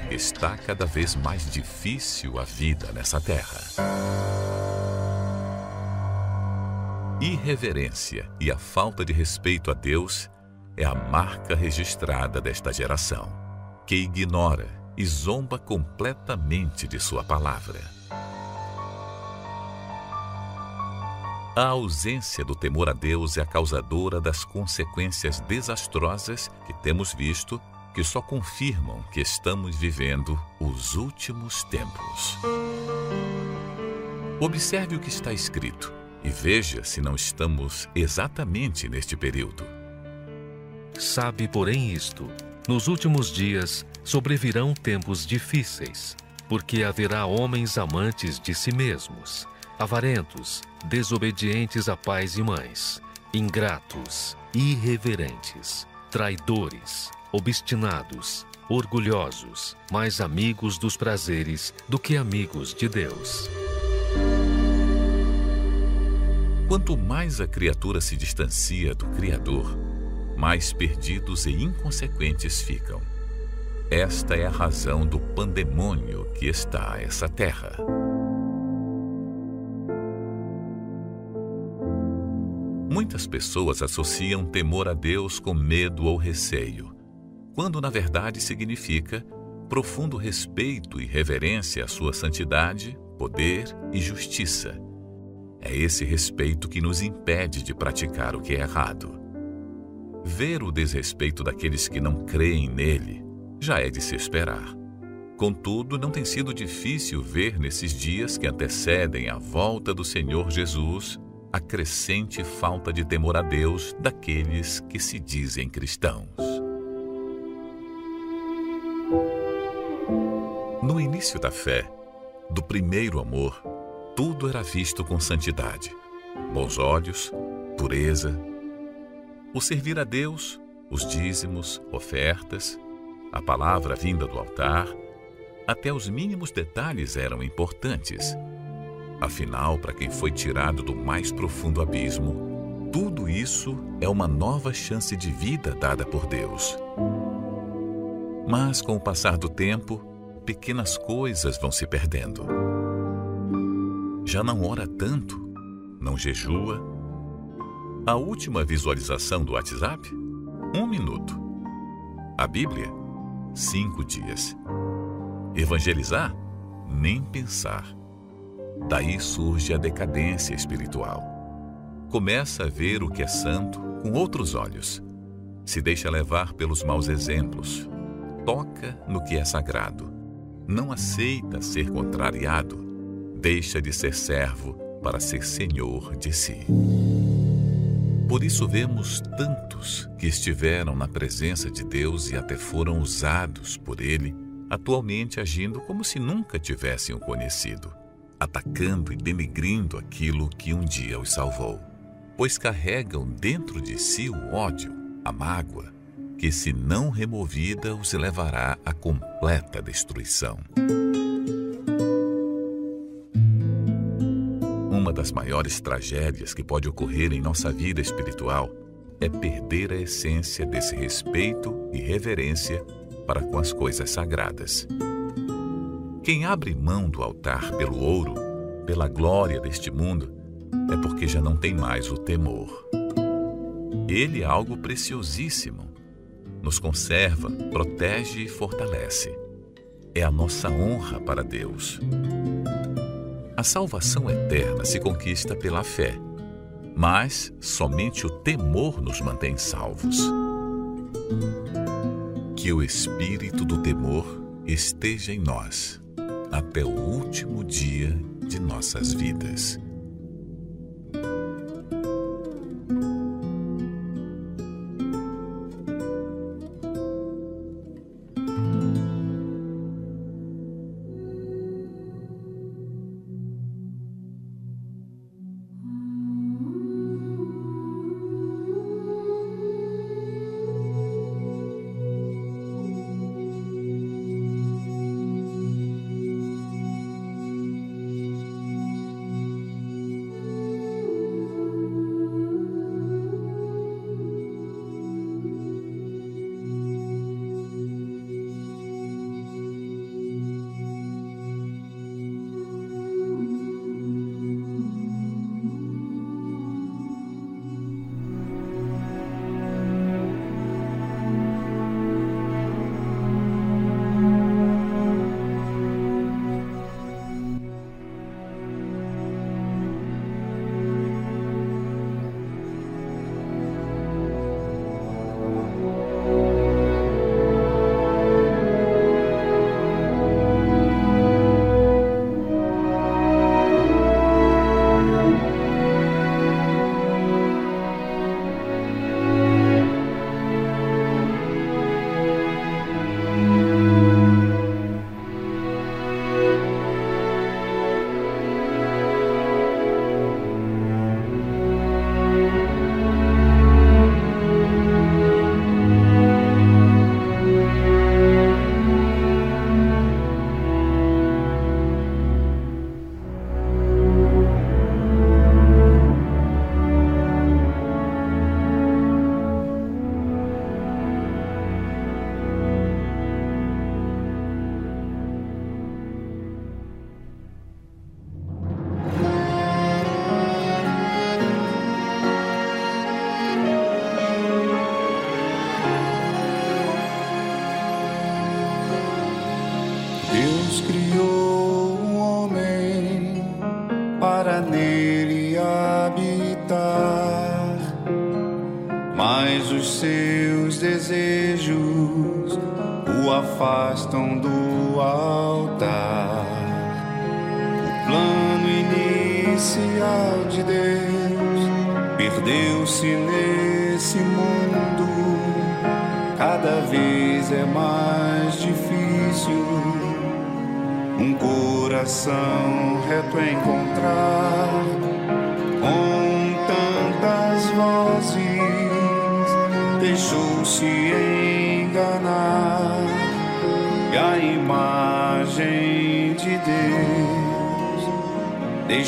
Está cada vez mais difícil a vida nessa terra. Irreverência e a falta de respeito a Deus é a marca registrada desta geração, que ignora e zomba completamente de Sua palavra. A ausência do temor a Deus é a causadora das consequências desastrosas que temos visto, que só confirmam que estamos vivendo os últimos tempos. Observe o que está escrito e veja se não estamos exatamente neste período. Sabe, porém, isto: nos últimos dias sobrevirão tempos difíceis, porque haverá homens amantes de si mesmos, avarentos, desobedientes a pais e mães, ingratos, irreverentes, traidores, obstinados, orgulhosos, mais amigos dos prazeres do que amigos de Deus. Quanto mais a criatura se distancia do Criador, mais perdidos e inconsequentes ficam. Esta é a razão do pandemônio que está essa terra. Muitas pessoas associam temor a Deus com medo ou receio. quando na verdade significa profundo respeito e reverência à sua santidade, poder e justiça. É esse respeito que nos impede de praticar o que é errado. Ver o desrespeito daqueles que não creem nele já é de se esperar. Contudo, não tem sido difícil ver nesses dias que antecedem a volta do Senhor Jesus a crescente falta de temor a Deus daqueles que se dizem cristãos. No início da fé, do primeiro amor, tudo era visto com santidade, bons olhos, pureza. O servir a Deus, os dízimos, ofertas, a palavra vinda do altar, até os mínimos detalhes eram importantes. Afinal, para quem foi tirado do mais profundo abismo, tudo isso é uma nova chance de vida dada por Deus. Mas com o passar do tempo, pequenas coisas vão se perdendo. Já não ora tanto, não jejua. A última visualização do WhatsApp? Um minuto. A Bíblia? Cinco dias. Evangelizar? Nem pensar. Daí surge a decadência espiritual. Começa a ver o que é santo com outros olhos. Se deixa levar pelos maus exemplos. Toca no que é sagrado. Não aceita ser contrariado. Deixa de ser servo para ser senhor de si. Por isso vemos tantos que estiveram na presença de Deus e até foram usados por Ele atualmente agindo como se nunca tivessem o conhecido, atacando e denegrindo aquilo que um dia os salvou, pois carregam dentro de si o ódio, a mágoa, que, se não removida, os levará à completa destruição. Uma das maiores tragédias que pode ocorrer em nossa vida espiritual é perder a essência desse respeito e reverência para com as coisas sagradas. Quem abre mão do altar pelo ouro, pela glória deste mundo, é porque já não tem mais o temor. Ele é algo preciosíssimo. Nos conserva, protege e fortalece. É a nossa honra para Deus. A salvação eterna se conquista pela fé, mas somente o temor nos mantém salvos que o espírito do temor esteja em nós até o último dia de nossas vidas.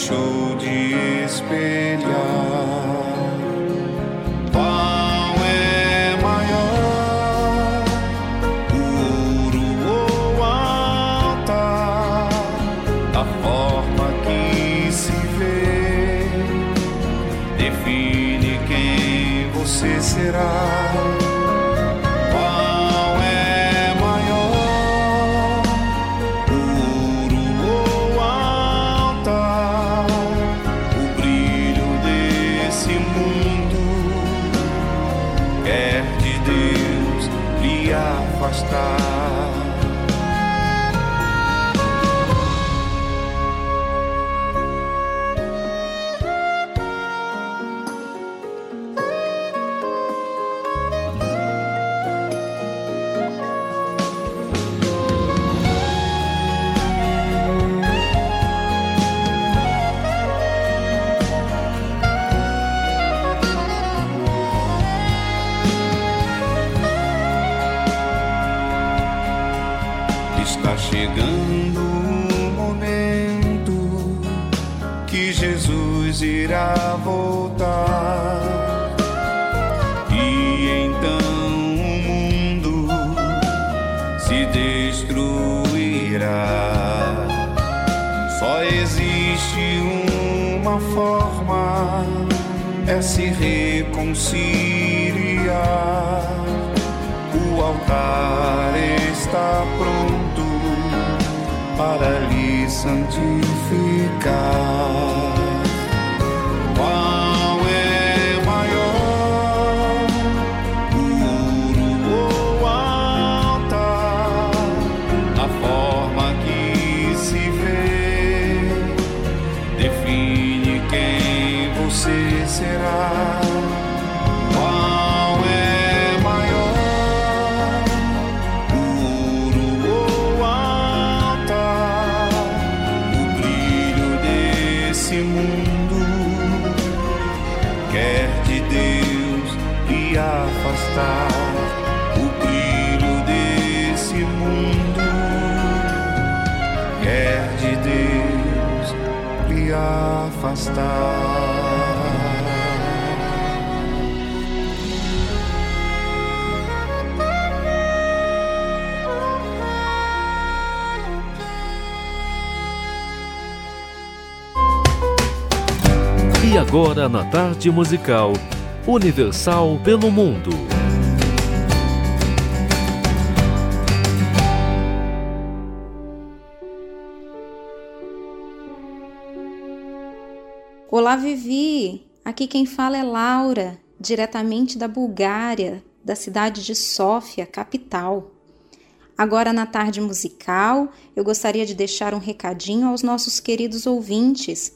Deixou de espelhar. Qual é maior, o ouro ou altar? A forma que se vê define quem você será. Reconciliar. O altar está pronto para lhe santificar. Afastar. E agora na tarde musical Universal pelo Mundo. Olá, Vivi! Aqui quem fala é Laura, diretamente da Bulgária, da cidade de Sófia, capital. Agora, na tarde musical, eu gostaria de deixar um recadinho aos nossos queridos ouvintes.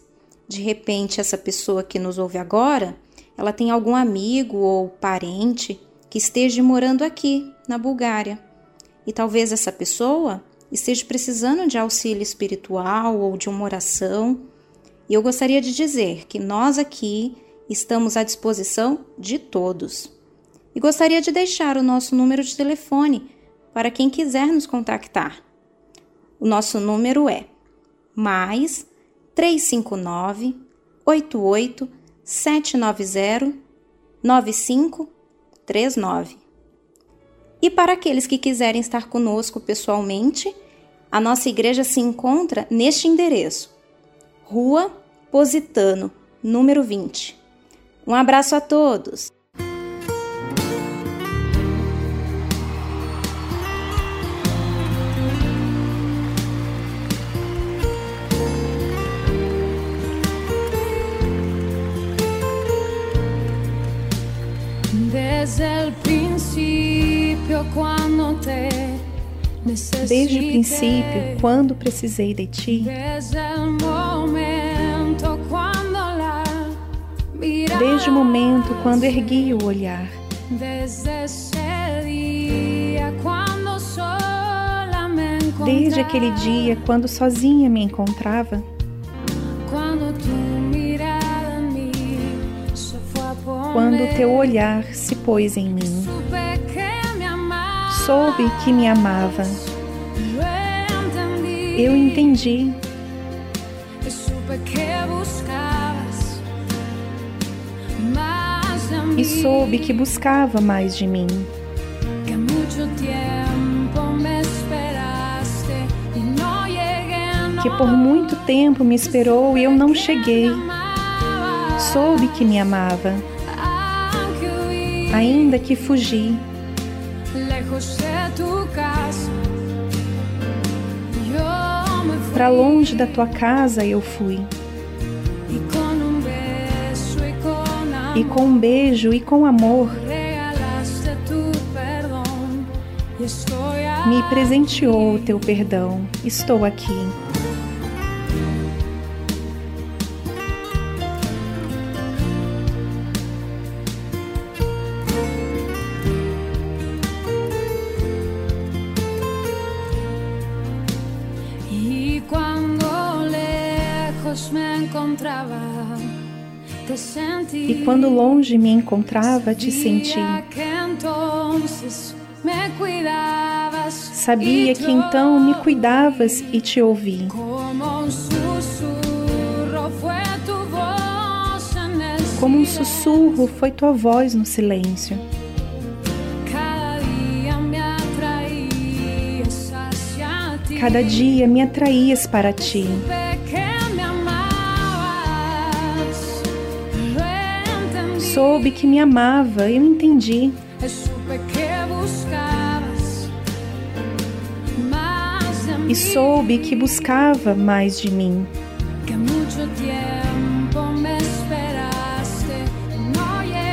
De repente, essa pessoa que nos ouve agora, ela tem algum amigo ou parente que esteja morando aqui, na Bulgária. E talvez essa pessoa esteja precisando de auxílio espiritual ou de uma oração. E eu gostaria de dizer que nós aqui estamos à disposição de todos. E gostaria de deixar o nosso número de telefone para quem quiser nos contactar. O nosso número é mais 359 88 790 9539. E para aqueles que quiserem estar conosco pessoalmente, a nossa igreja se encontra neste endereço: Rua Positano, número 20. Um abraço a todos! Desde el principio cuando te Desde o princípio, quando precisei de ti, desde o momento quando ergui o olhar, desde aquele dia quando sozinha me encontrava, quando teu olhar se pôs em mim. Soube que me amava. Eu entendi. E soube que buscava mais de mim. Que por muito tempo me esperou e eu não cheguei. Soube que me amava ainda que fugi. Para longe da tua casa eu fui. E com um beijo e com amor me presenteou o teu perdão. Estou aqui. Quando longe me encontrava, te senti. Sabia que então me cuidavas e te ouvi. Como um sussurro foi tua voz no silêncio. Cada dia me atraías para ti. Soube que me amava, eu entendi. E soube que buscava mais de mim.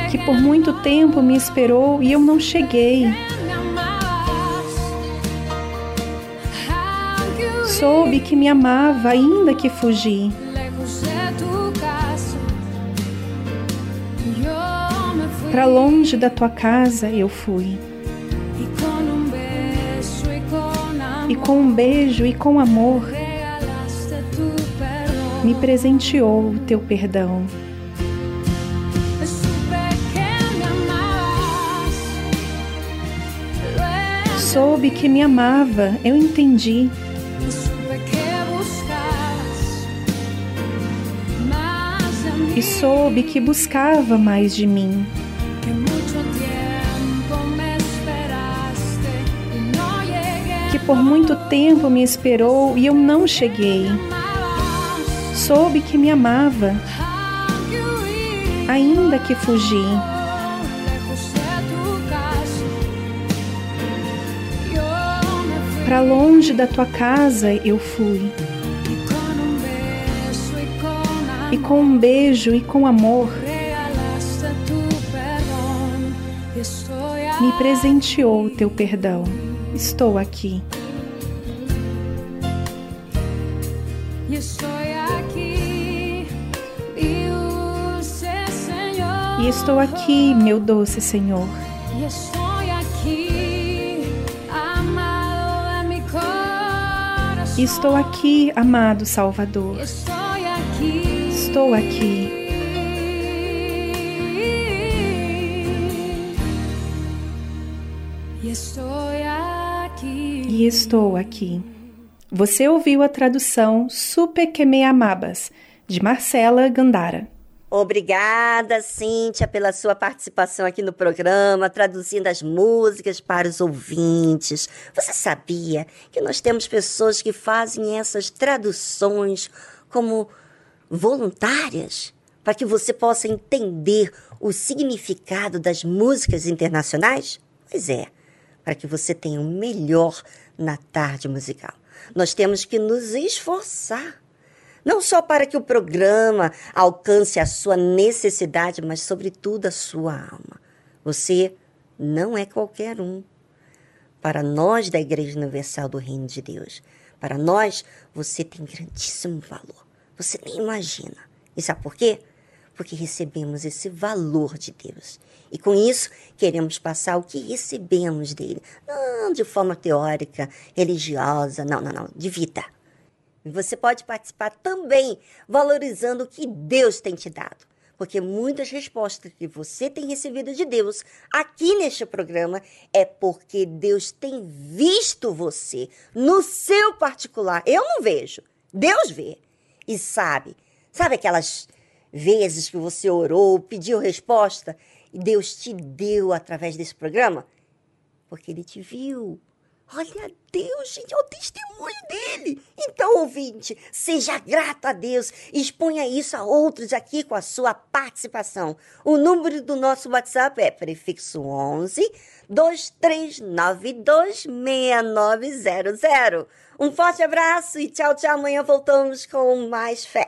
Que por muito tempo me esperou e eu não cheguei. Soube que me amava, ainda que fugi. Para longe da tua casa eu fui. E com um beijo e com amor me presenteou o teu perdão. Soube que me amava, eu entendi. E soube que buscava mais de mim. Por muito tempo me esperou e eu não cheguei. Soube que me amava, ainda que fugi. Para longe da tua casa eu fui. E com um beijo e com amor, me presenteou o teu perdão. Estou aqui. E estou aqui, meu doce Senhor. Estou aqui, amado Salvador. Estou aqui. E estou aqui. Você ouviu a tradução Super que me amabas, de Marcela Gandara. Obrigada, Cíntia, pela sua participação aqui no programa, traduzindo as músicas para os ouvintes. Você sabia que nós temos pessoas que fazem essas traduções como voluntárias? Para que você possa entender o significado das músicas internacionais? Pois é, para que você tenha o melhor na tarde musical. Nós temos que nos esforçar não só para que o programa alcance a sua necessidade, mas, sobretudo, a sua alma. Você não é qualquer um. para nós da Igreja Universal do Reino de Deus. Para nós, você tem grandíssimo valor. Você nem imagina. E sabe por quê? Porque recebemos esse valor de Deus. E com isso, queremos passar o que recebemos dele. Não de forma teórica, religiosa, não, não, não, de vida. Você pode participar também valorizando o que Deus tem te dado. Porque muitas respostas que você tem recebido de Deus aqui neste programa é porque Deus tem visto você no seu particular. Eu não vejo, Deus vê e sabe. Sabe aquelas vezes que você orou, pediu resposta e Deus te deu através desse programa? Porque Ele te viu, Olha a Deus, gente, é o testemunho dele. Então, ouvinte, seja grato a Deus. Exponha isso a outros aqui com a sua participação. O número do nosso WhatsApp é prefixo 11 2392 6900. Um forte abraço e tchau, tchau. Amanhã voltamos com mais fé.